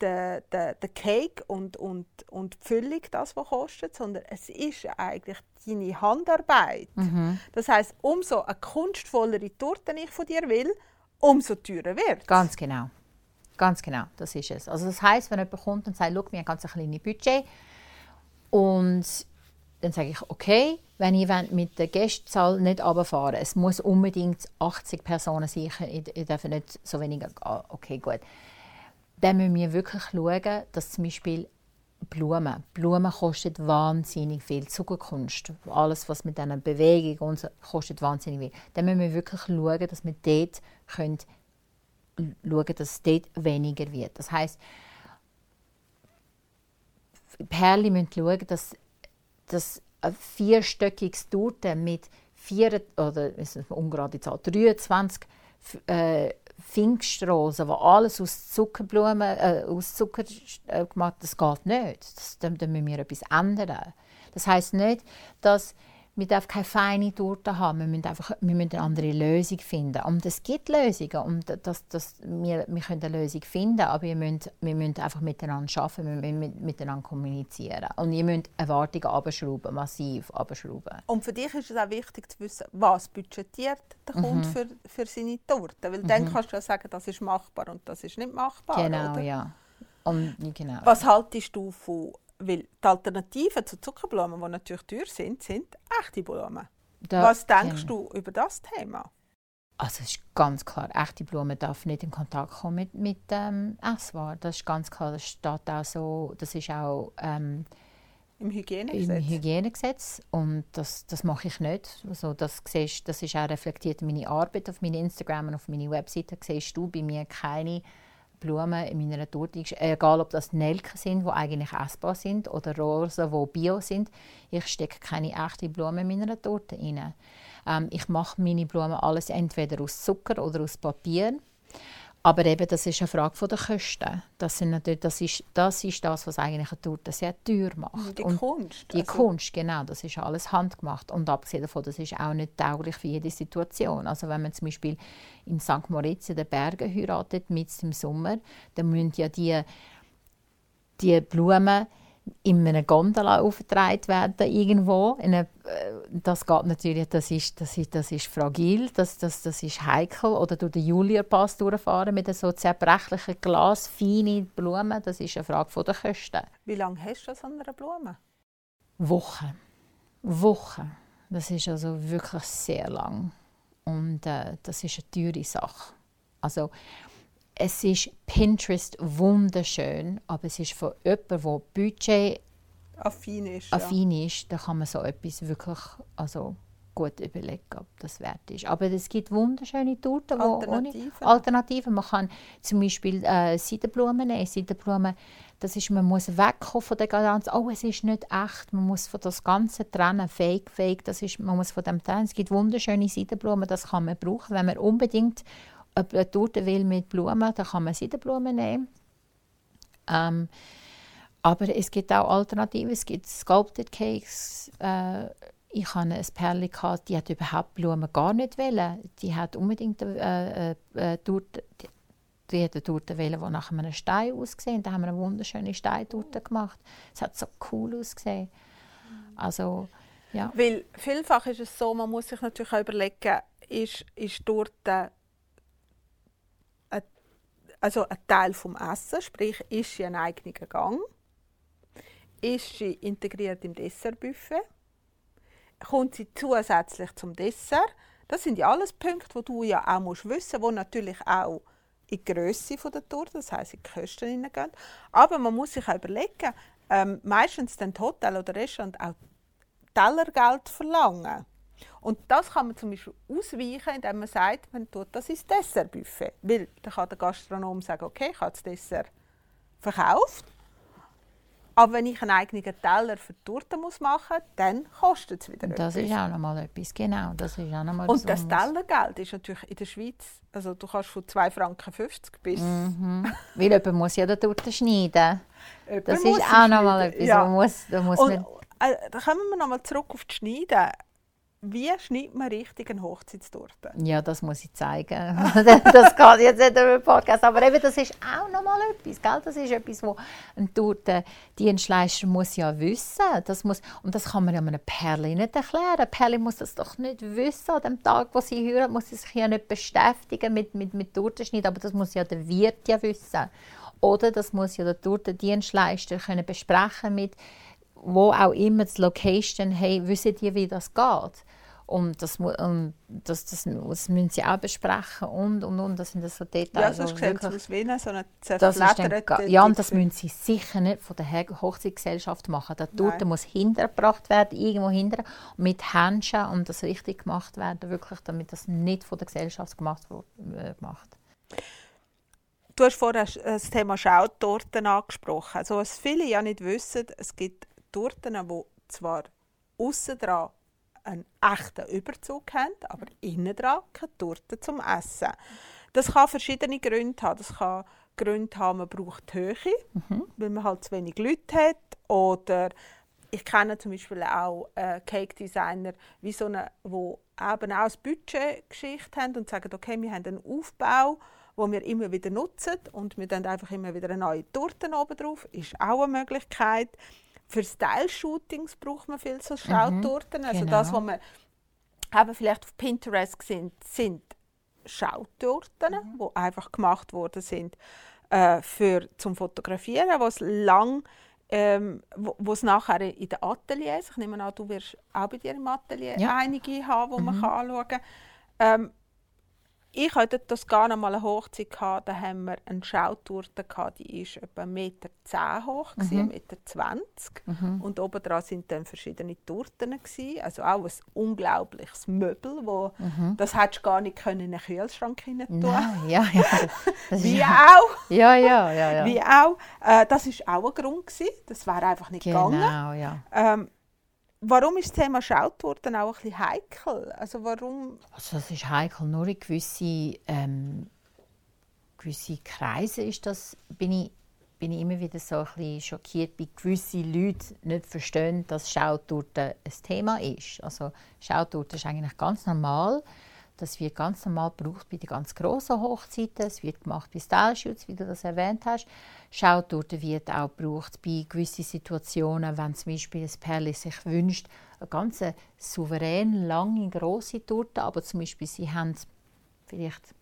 der, der, der Cake und, und, und die Füllung, das, was kostet, sondern es ist eigentlich deine Handarbeit. Das heißt, umso eine kunstvollere Torte ich von dir will, umso teurer wird Ganz genau. Ganz genau, das ist es. Also das heißt, wenn jemand kommt und sagt, «Schau, wir haben ganz ein kleines Budget» und dann sage ich, okay, wenn ihr wollt mit der Gästezahl nicht runterfahren es muss unbedingt 80 Personen sein, ich, ich darf nicht so wenig, ah, okay, gut. Dann müssen wir wirklich schauen, dass zum Beispiel Blumen, Blumen kostet wahnsinnig viel, Zuckerkunst, alles was mit dieser Bewegung und so, kostet wahnsinnig viel. Dann müssen wir wirklich schauen, dass wir dort können schauen, dass es dort weniger wird. Das heißt, Perli müssen schauen, dass, dass ein vierstöckiges Torte mit vier oder ist ungerade Zahl, 23 F- äh, Pfingstrosen, wo alles aus Zuckerblumen, äh, aus Zucker äh, gemacht, das geht nicht. Das, dann müssen wir etwas ändern. Das heißt nicht, dass wir dürfen keine feine Torte haben. Wir müssen einfach wir müssen eine andere Lösung finden. Und es gibt Lösungen. Und das, das, wir, wir können eine Lösung finden, aber wir müssen, wir müssen einfach miteinander arbeiten, wir müssen mit, miteinander kommunizieren. Und ihr müsst Erwartungen abschrauben, massiv abschrauben. Und für dich ist es auch wichtig zu wissen, was budgetiert der Mhm. Kunde für, für seine Torte. Weil dann kannst du ja sagen, das ist machbar und das ist nicht machbar. Genau, oder? ja. Und, genau. Was haltest du von, weil die Alternativen zu Zuckerblumen, die natürlich teuer sind, sind echte Blumen. Da- Was denkst genau. du über das Thema? Also es ist ganz klar, echte Blumen darf nicht in Kontakt kommen mit, mit ähm, Esswaren. Das ist ganz klar. Das steht auch so, das ist auch ähm, Im im Hygienegesetz? Hygienegesetz und das, das mache ich nicht. Also das, siehst, das ist auch reflektiert in meine Arbeit auf meiner Instagram und auf meiner Webseite. Siehst du bei mir keine Blumen in meiner Torte, äh, egal ob das Nelken sind, die eigentlich essbar sind, oder Rosen, die bio sind. Ich stecke keine echten Blumen in meiner Torte rein. Ähm, ich mache meine Blumen alles entweder aus Zucker oder aus Papier. Aber eben, das ist eine Frage der Kosten. Das, sind natürlich, das, ist, das ist das, was eigentlich eine Torte sehr teuer macht. Die Und Kunst. die also, Kunst, genau, das ist alles handgemacht. Und abgesehen davon, das ist auch nicht tauglich für jede Situation. Also wenn man zum Beispiel in St. Moritz in den Bergen heiratet, mitten im Sommer, dann müssen ja die, die Blumen in einer Gondola aufgetragen werden irgendwo. In eine, äh, das geht natürlich, das ist, das ist, das ist fragil, das, das, das ist heikel. Oder durch den Julierpass durchfahren mit so zerbrechlichen Glas, feine Blumen, das ist eine Frage der Kosten. Wie lange hast du so eine Blume? Wochen. Wochen. Das ist also wirklich sehr lang. Und äh, das ist eine teure Sache. Also, es ist Pinterest wunderschön, aber es ist von jemandem, der Budget affin ist. affin ist, dann kann man so etwas wirklich also, gut überlegen, ob das wert ist. Aber es gibt wunderschöne Torten, Alternativen. Ohne Alternativen. Man kann zum Beispiel äh, Seidenblumen nehmen. Seidenblumen, das ist, man muss wegkommen von der ganzen, oh, es ist nicht echt, man muss von das Ganze trennen, fake, fake, das ist, man muss von dem trennen. Es gibt wunderschöne Seidenblumen, das kann man brauchen, wenn man unbedingt eine Torte will mit Blumen, dann kann man Seidenblumen nehmen. Ähm, aber es gibt auch Alternativen. Es gibt Sculpted Cakes. Äh, ich hatte ein Perle, gehabt, die hat überhaupt Blumen gar nicht wollen. Die hat unbedingt eine, äh, äh, Torte, die, die hat eine Torte wollen, die nach einem Stein ausgesehen Da haben wir eine wunderschöne Steintorte gemacht. Es hat so cool ausgesehen. Also, ja. Weil vielfach ist es so, man muss sich natürlich auch überlegen, ist, ist Torte also ein Teil vom Essen, sprich, ist sie ein eigener Gang? Ist sie integriert im Dessertbuffet? Kommt sie zusätzlich zum Dessert? Das sind ja alles Punkte, die du ja auch musst wissen die natürlich auch in die Grösse der Torte, das heisst in die Kosten hineingehen. Aber man muss sich auch überlegen, ähm, meistens dann Hotel oder Restaurant auch Tellergeld verlangen. Und das kann man zum Beispiel ausweichen, indem man sagt, man tut das ins Dessertbuffet. Weil dann kann der Gastronom sagen, okay, ich habe das Dessert verkauft aber wenn ich einen eigenen Teller für die Torte muss machen muss, dann kostet es wieder Das etwas. ist auch nochmal etwas, genau. Das ist auch noch mal Und das. Tellergeld ist natürlich in der Schweiz, also du kannst von 2,50 Franken bis... Mhm. Weil jemand muss ja die Torte schneiden. Jemand Das ist auch nochmal etwas, Ja. muss, da muss Und man... äh, da kommen wir nochmal zurück auf das Schneiden. Wie schneidet man richtig eine Hochzeitstorte? Ja, das muss ich zeigen. (laughs) das ich jetzt nicht über den Podcast. Aber eben, das ist auch nochmal etwas. Gell? Das ist etwas, wo ein Tortendienstleister muss ja wissen. Das muss, und das kann man ja einem Perli nicht erklären. Ein Perli muss das doch nicht wissen. An dem Tag, wo sie heiratet, muss sie sich ja nicht beschäftigen mit, mit, mit Tortenschneiden. Aber das muss ja der Wirt ja wissen. Oder das muss ja der Tortendienstleister können besprechen mit wo auch immer die Location, hey, wissen die, wie das geht? Und das, und das, das, das müssen sie auch besprechen und, und, und. Das sind so Details. Ja, sonst sieht es aus wie so eine ga- ja, und das müssen sie sicher nicht von der Hochzeitsgesellschaft machen. Der Torte muss hintergebracht werden, irgendwo hinter, mit Händchen und das richtig gemacht werden, wirklich, damit das nicht von der Gesellschaft gemacht wird. Äh. Du hast vorher das Thema Schautorten angesprochen. Also, was viele ja nicht wissen, es gibt Torten, die zwar außen dran einen echten Überzug haben, aber innen dran keine Torte zum Essen. Das kann verschiedene Gründe haben. Das kann Gründe haben, man braucht die Höhe, weil man halt zu wenig Leute hat. Oder ich kenne zum Beispiel auch äh, Cake Designer, wie so eine, wo eben auch eine Budgetgeschichte haben und sagen, okay, wir haben einen Aufbau, wo wir immer wieder nutzen und wir dann einfach immer wieder eine neue Torte oben drauf. Ist auch eine Möglichkeit. Für Style-Shootings braucht man viel so Schautorten. Also genau. das, was man eben vielleicht auf Pinterest sind, sind Schautorten, Mhm. die einfach gemacht worden sind äh, für zum Fotografieren, was lang ähm, wo es nachher in den Ateliers, ich nehme an, du wirst auch bei dir im Atelier Ja. Mhm. einige haben, die man kann anschauen kann. Ähm, ich hatte das gar noch mal eine Hochzeit gehabt, da haben wir eine Schautorte gehabt, die ist etwa 1,10 Meter hoch, Mhm. gewesen, 1,20 Meter. Und oben dran sind dann verschiedene Torten gewesen, also auch ein unglaubliches Möbel, wo das hättest du gar nicht können in einen Kühlschrank hinein tun. Nein, ja, ja. (laughs) Wie ja, auch, ja, ja, ja, ja. wie auch. Äh, das ist auch ein Grund gewesen. Das wäre einfach nicht gegangen. Genau, ja. Ähm, warum ist das Thema Schautorten auch ein bisschen heikel? Also warum? Also das ist heikel. Nur in gewisse, ähm, gewisse Kreise ist das, bin ich, bin ich immer wieder so ein bisschen schockiert, wie gewisse Leute nicht verstehen, dass Schautorte ein Thema ist. Also Schautorte ist eigentlich ganz normal. Das wird ganz normal gebraucht bei den ganz grossen Hochzeiten. Es wird gemacht bei Style-Shoots, wie du das erwähnt hast. Schautorte wird auch gebraucht bei gewissen Situationen, wenn zum Beispiel ein Pärchen sich wünscht, eine ganz souverän lange, grosse Torte, aber zum Beispiel sie haben vielleicht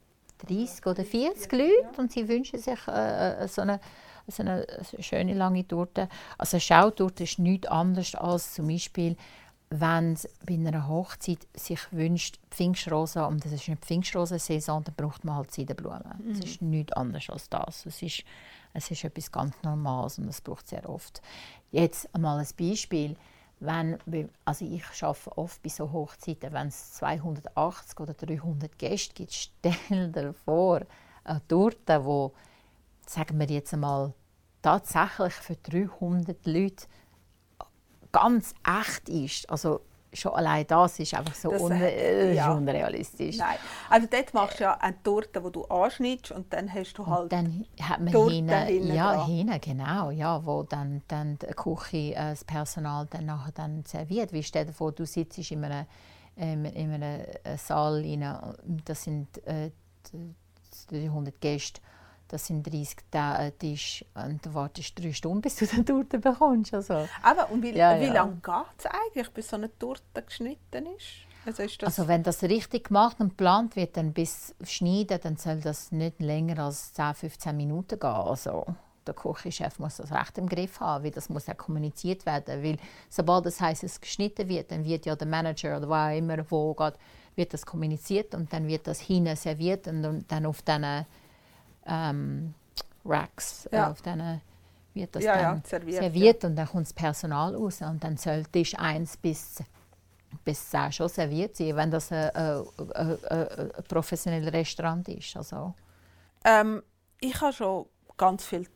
30 oder 40 Leute und sie wünschen sich äh, äh, so, eine, so eine schöne lange Torte. Also eine Schautorte ist nichts anderes als zum Beispiel wenn bei einer Hochzeit sich wünscht Pfingstrose und das ist eine Pfingstrosensaison, dann braucht man halt Seidenblumen. Mhm. Es ist nichts anderes als das. Es ist, es ist etwas ganz Normales und das braucht sehr oft. Jetzt einmal ein Beispiel. Wenn, also ich arbeite oft bei so Hochzeiten, wenn es 280 oder 300 Gäste gibt, (laughs) stell dir vor, eine Torte, wo sagen wir jetzt einmal tatsächlich für 300 Leute ganz echt ist. Also schon allein das ist einfach so un äh, ja. unrealistisch. Nein. Also dort machst du ja eine Torte, die du anschneidest und dann hast du halt und dann hat man Torte hinten, ja, hinten, genau, ja, wo dann, dann die Küche, äh, das Personal dann nachher dann serviert. Wie stell dir vor, du sitzt in einem, in einem äh, Saal, rein, das sind äh, 300 Gäste das sind 30 äh, Tische und du wartest drei Stunden, bis du (laughs) die Torte bekommst. Also, Aber und wie, ja, wie ja. lange geht es eigentlich, bis so eine Torte geschnitten ist? Also, ist das also wenn das richtig gemacht und geplant wird, dann bis schneiden, dann soll das nicht länger als 10, 15 Minuten gehen. Also, der Küchenchef muss das recht im Griff haben, weil das muss auch kommuniziert werden. Weil sobald das heißt, es geschnitten wird, dann wird ja der Manager oder wer auch immer wo geht, wird das kommuniziert und dann wird das hinten serviert und dann auf diesen ähm, Racks äh, ja. auf denen wird das ja, dann ja, serviert, serviert und dann kommt das Personal raus und dann soll Tisch 1 bis bis 10 schon serviert sein, wenn das ein, ein, ein, ein professionelles Restaurant ist. Also. Ähm, ich habe schon ganz viele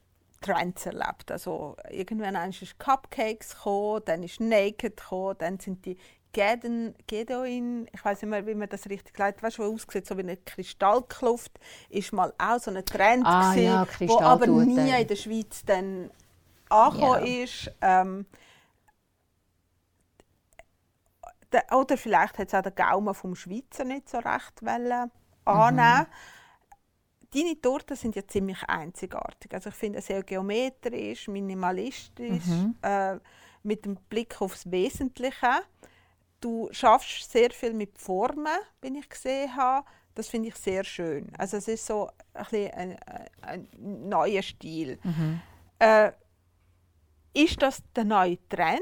Trends erlebt. Also, irgendwann ist Cupcakes gekommen, dann ist Naked gekommen, dann sind die Gedeon, ich weiß nicht mehr, wie man das richtig leitet, weißt du, aussieht so wie eine Kristallkluft, ist mal auch so ein Trend ah, gewesen, ja, wo aber nie in der Schweiz dann angekommen ja. ist. Ähm, oder vielleicht hat es auch der Gaumen vom Schweizer nicht so recht wollen annehmen. Mhm. Deine Torten sind ja ziemlich einzigartig. Also ich finde sehr geometrisch, minimalistisch, mhm. äh, mit dem Blick aufs Wesentliche. Du schaffst sehr viel mit Formen, bin ich gesehen habe. Das finde ich sehr schön. Also es ist so ein, ein, ein neuer Stil. Mhm. Äh, ist das der neue Trend?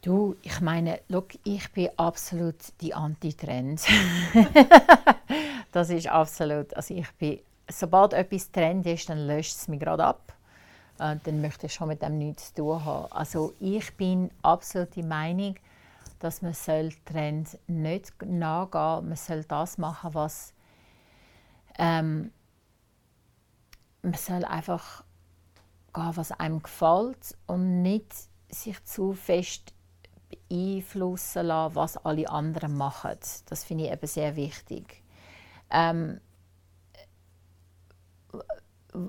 Du, ich meine, look, ich bin absolut die Anti-Trend. (laughs) das ist absolut, also ich bin, sobald etwas Trend ist, dann löscht es mich gerade ab. Äh, dann möchte ich schon mit dem nichts zu tun haben. Also ich bin absolut die Meinung, dass man soll Trends nicht nachgehen Man soll das machen, was ähm, man soll einfach gehen, was einem gefällt und nicht sich zu fest beeinflussen lassen, was alle anderen machen. Das finde ich eben sehr wichtig. Ähm,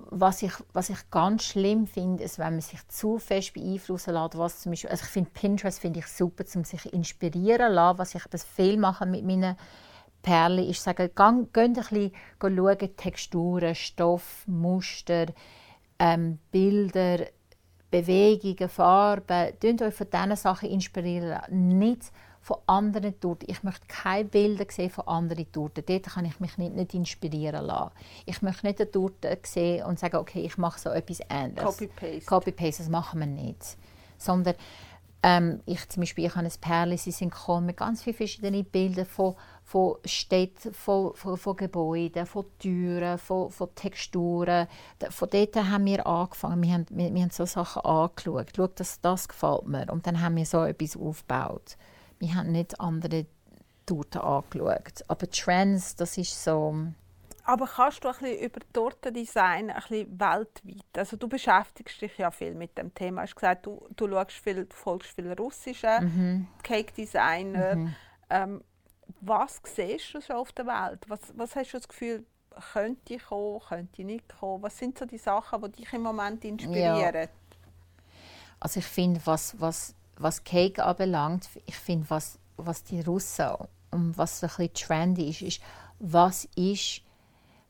was ich, was ich ganz schlimm finde, ist, wenn man sich zu fest beeinflussen lässt, was zum Beispiel, also ich finde Pinterest finde ich super, um sich inspirieren zu lassen, was ich viel mache mit meinen Perlen, ist sagen, geht ein bisschen schauen, Texturen, Stoff, Muster, ähm, Bilder, Bewegungen, Farben, Tönt euch von diesen Sachen inspirieren, nicht von anderen Torten. Ich möchte keine Bilder sehen von anderen Torten. Dort kann ich mich nicht, nicht inspirieren lassen. Ich möchte nicht eine Torte sehen und sagen, okay, ich mache so etwas anderes. Copy-Paste. Copy-Paste, das machen wir nicht. Sondern ähm, ich zum Beispiel, ich habe ein Perle, sie sind gekommen mit ganz vielen verschiedenen Bildern von, von Städten, von, von, von Gebäuden, von Türen, von, von Texturen. Von dort haben wir angefangen, wir haben, wir, wir haben so Sachen angeschaut, Schau, das, das gefällt mir. Und dann haben wir so etwas aufgebaut wir haben nicht andere Torten angeschaut. Aber Trends, das ist so... Aber kannst du ein bisschen über Tortendesign ein bisschen weltweit? Also du beschäftigst dich ja viel mit dem Thema. Du hast gesagt, du, du, schaust viel, du folgst viel russische mhm. Cake-Designer. Mhm. Ähm, was siehst du schon auf der Welt? Was, was hast du das Gefühl, könnte kommen, könnte nicht kommen? Was sind so die Sachen, die dich im Moment inspirieren? Ja. Also ich finde, was, was was Cake anbelangt, ich finde, was, was die Russen und was ein bisschen trendy ist, ist, was ist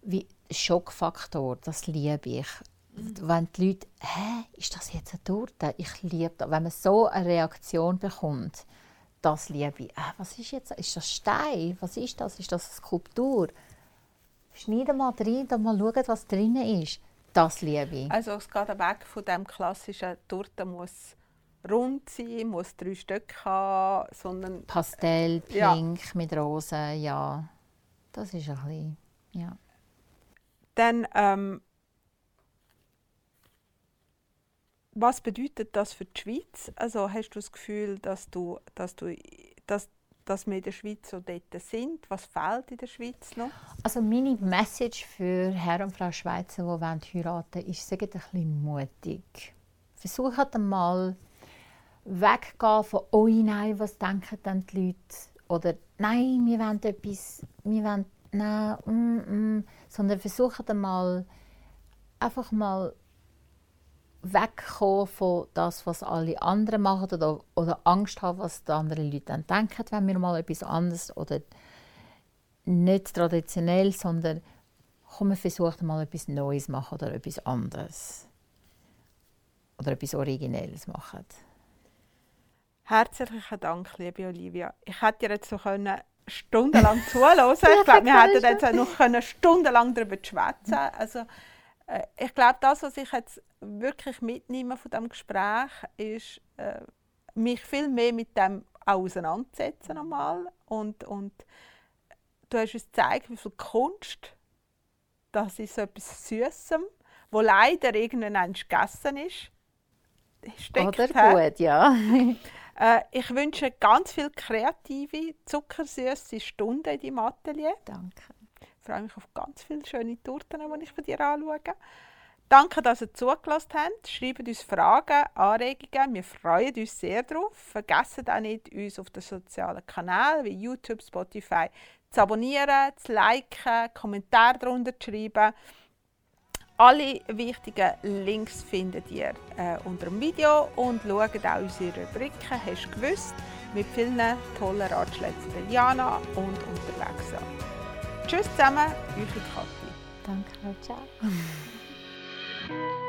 wie Schockfaktor, das liebe ich. Mhm. Wenn die Leute, hä, ist das jetzt eine Torte? Ich liebe das. Wenn man so eine Reaktion bekommt, das liebe ich. Äh, was ist jetzt? Ist das Stein? Was ist das? Ist das eine Skulptur? Schneiden mal rein und mal schauen, was drin ist. Das liebe ich. Also es geht weg von dem klassischen Tortenmus rund sein, muss drei Stück haben, sondern Pastell, Ja. pink mit Rosen, ja. Das ist ein bisschen, ja. dann ähm, was bedeutet das für die Schweiz? Also hast du das Gefühl, dass du, dass du, dass, dass wir in der Schweiz so dort sind? Was fehlt in der Schweiz noch? Also meine Message für Herr und Frau Schweizer, die wollen heiraten ist, seid ein bisschen mutig. Versucht einmal weggehen von «Oh nein, was denken dann die Leute?» oder «Nein, wir wollen etwas, wir wollen, nein, mm, mm», sondern versucht einmal einfach mal wegkommen von das, was alle anderen machen oder, oder Angst haben, was die anderen Leute dann denken, wenn wir mal etwas anderes oder nicht traditionell, sondern komm, versuchen mal etwas Neues machen oder etwas anderes. Oder etwas Originelles machen. Herzlichen Dank, liebe Olivia. Ich hätte dir jetzt so können stundenlang (laughs) zuhören. Ich glaube, wir hätten jetzt auch noch können stundenlang darüber schwätzen. Also äh, ich glaube, das, was ich jetzt wirklich mitnehme von dem Gespräch, ist äh, mich viel mehr mit dem auseinandersetzen einmal und und du hast uns gezeigt, wie viel Kunst das ist so etwas Süßem, wo leider irgendwann gegessen ist. steckt? Oder gut, ja. (laughs) Äh, ich wünsche ganz viel kreative, zuckersüße Stunden in deinem Atelier. Danke. Ich freue mich auf ganz viele schöne Torten, die ich von dir anschaue. Danke, dass ihr zugelassen habt. Schreibt uns Fragen, Anregungen. Wir freuen uns sehr darauf. Vergesst auch nicht, uns auf den sozialen Kanälen wie YouTube, Spotify zu abonnieren, zu liken, Kommentare darunter zu schreiben. Alle wichtigen Links findet ihr äh, unter dem Video und schaut auch unsere Rubriken «Hast du gewusst?» mit vielen tollen Ratschlägen von der Jana und unterwegs an. Tschüss zusammen, eure Kathi. Danke, ciao. (laughs)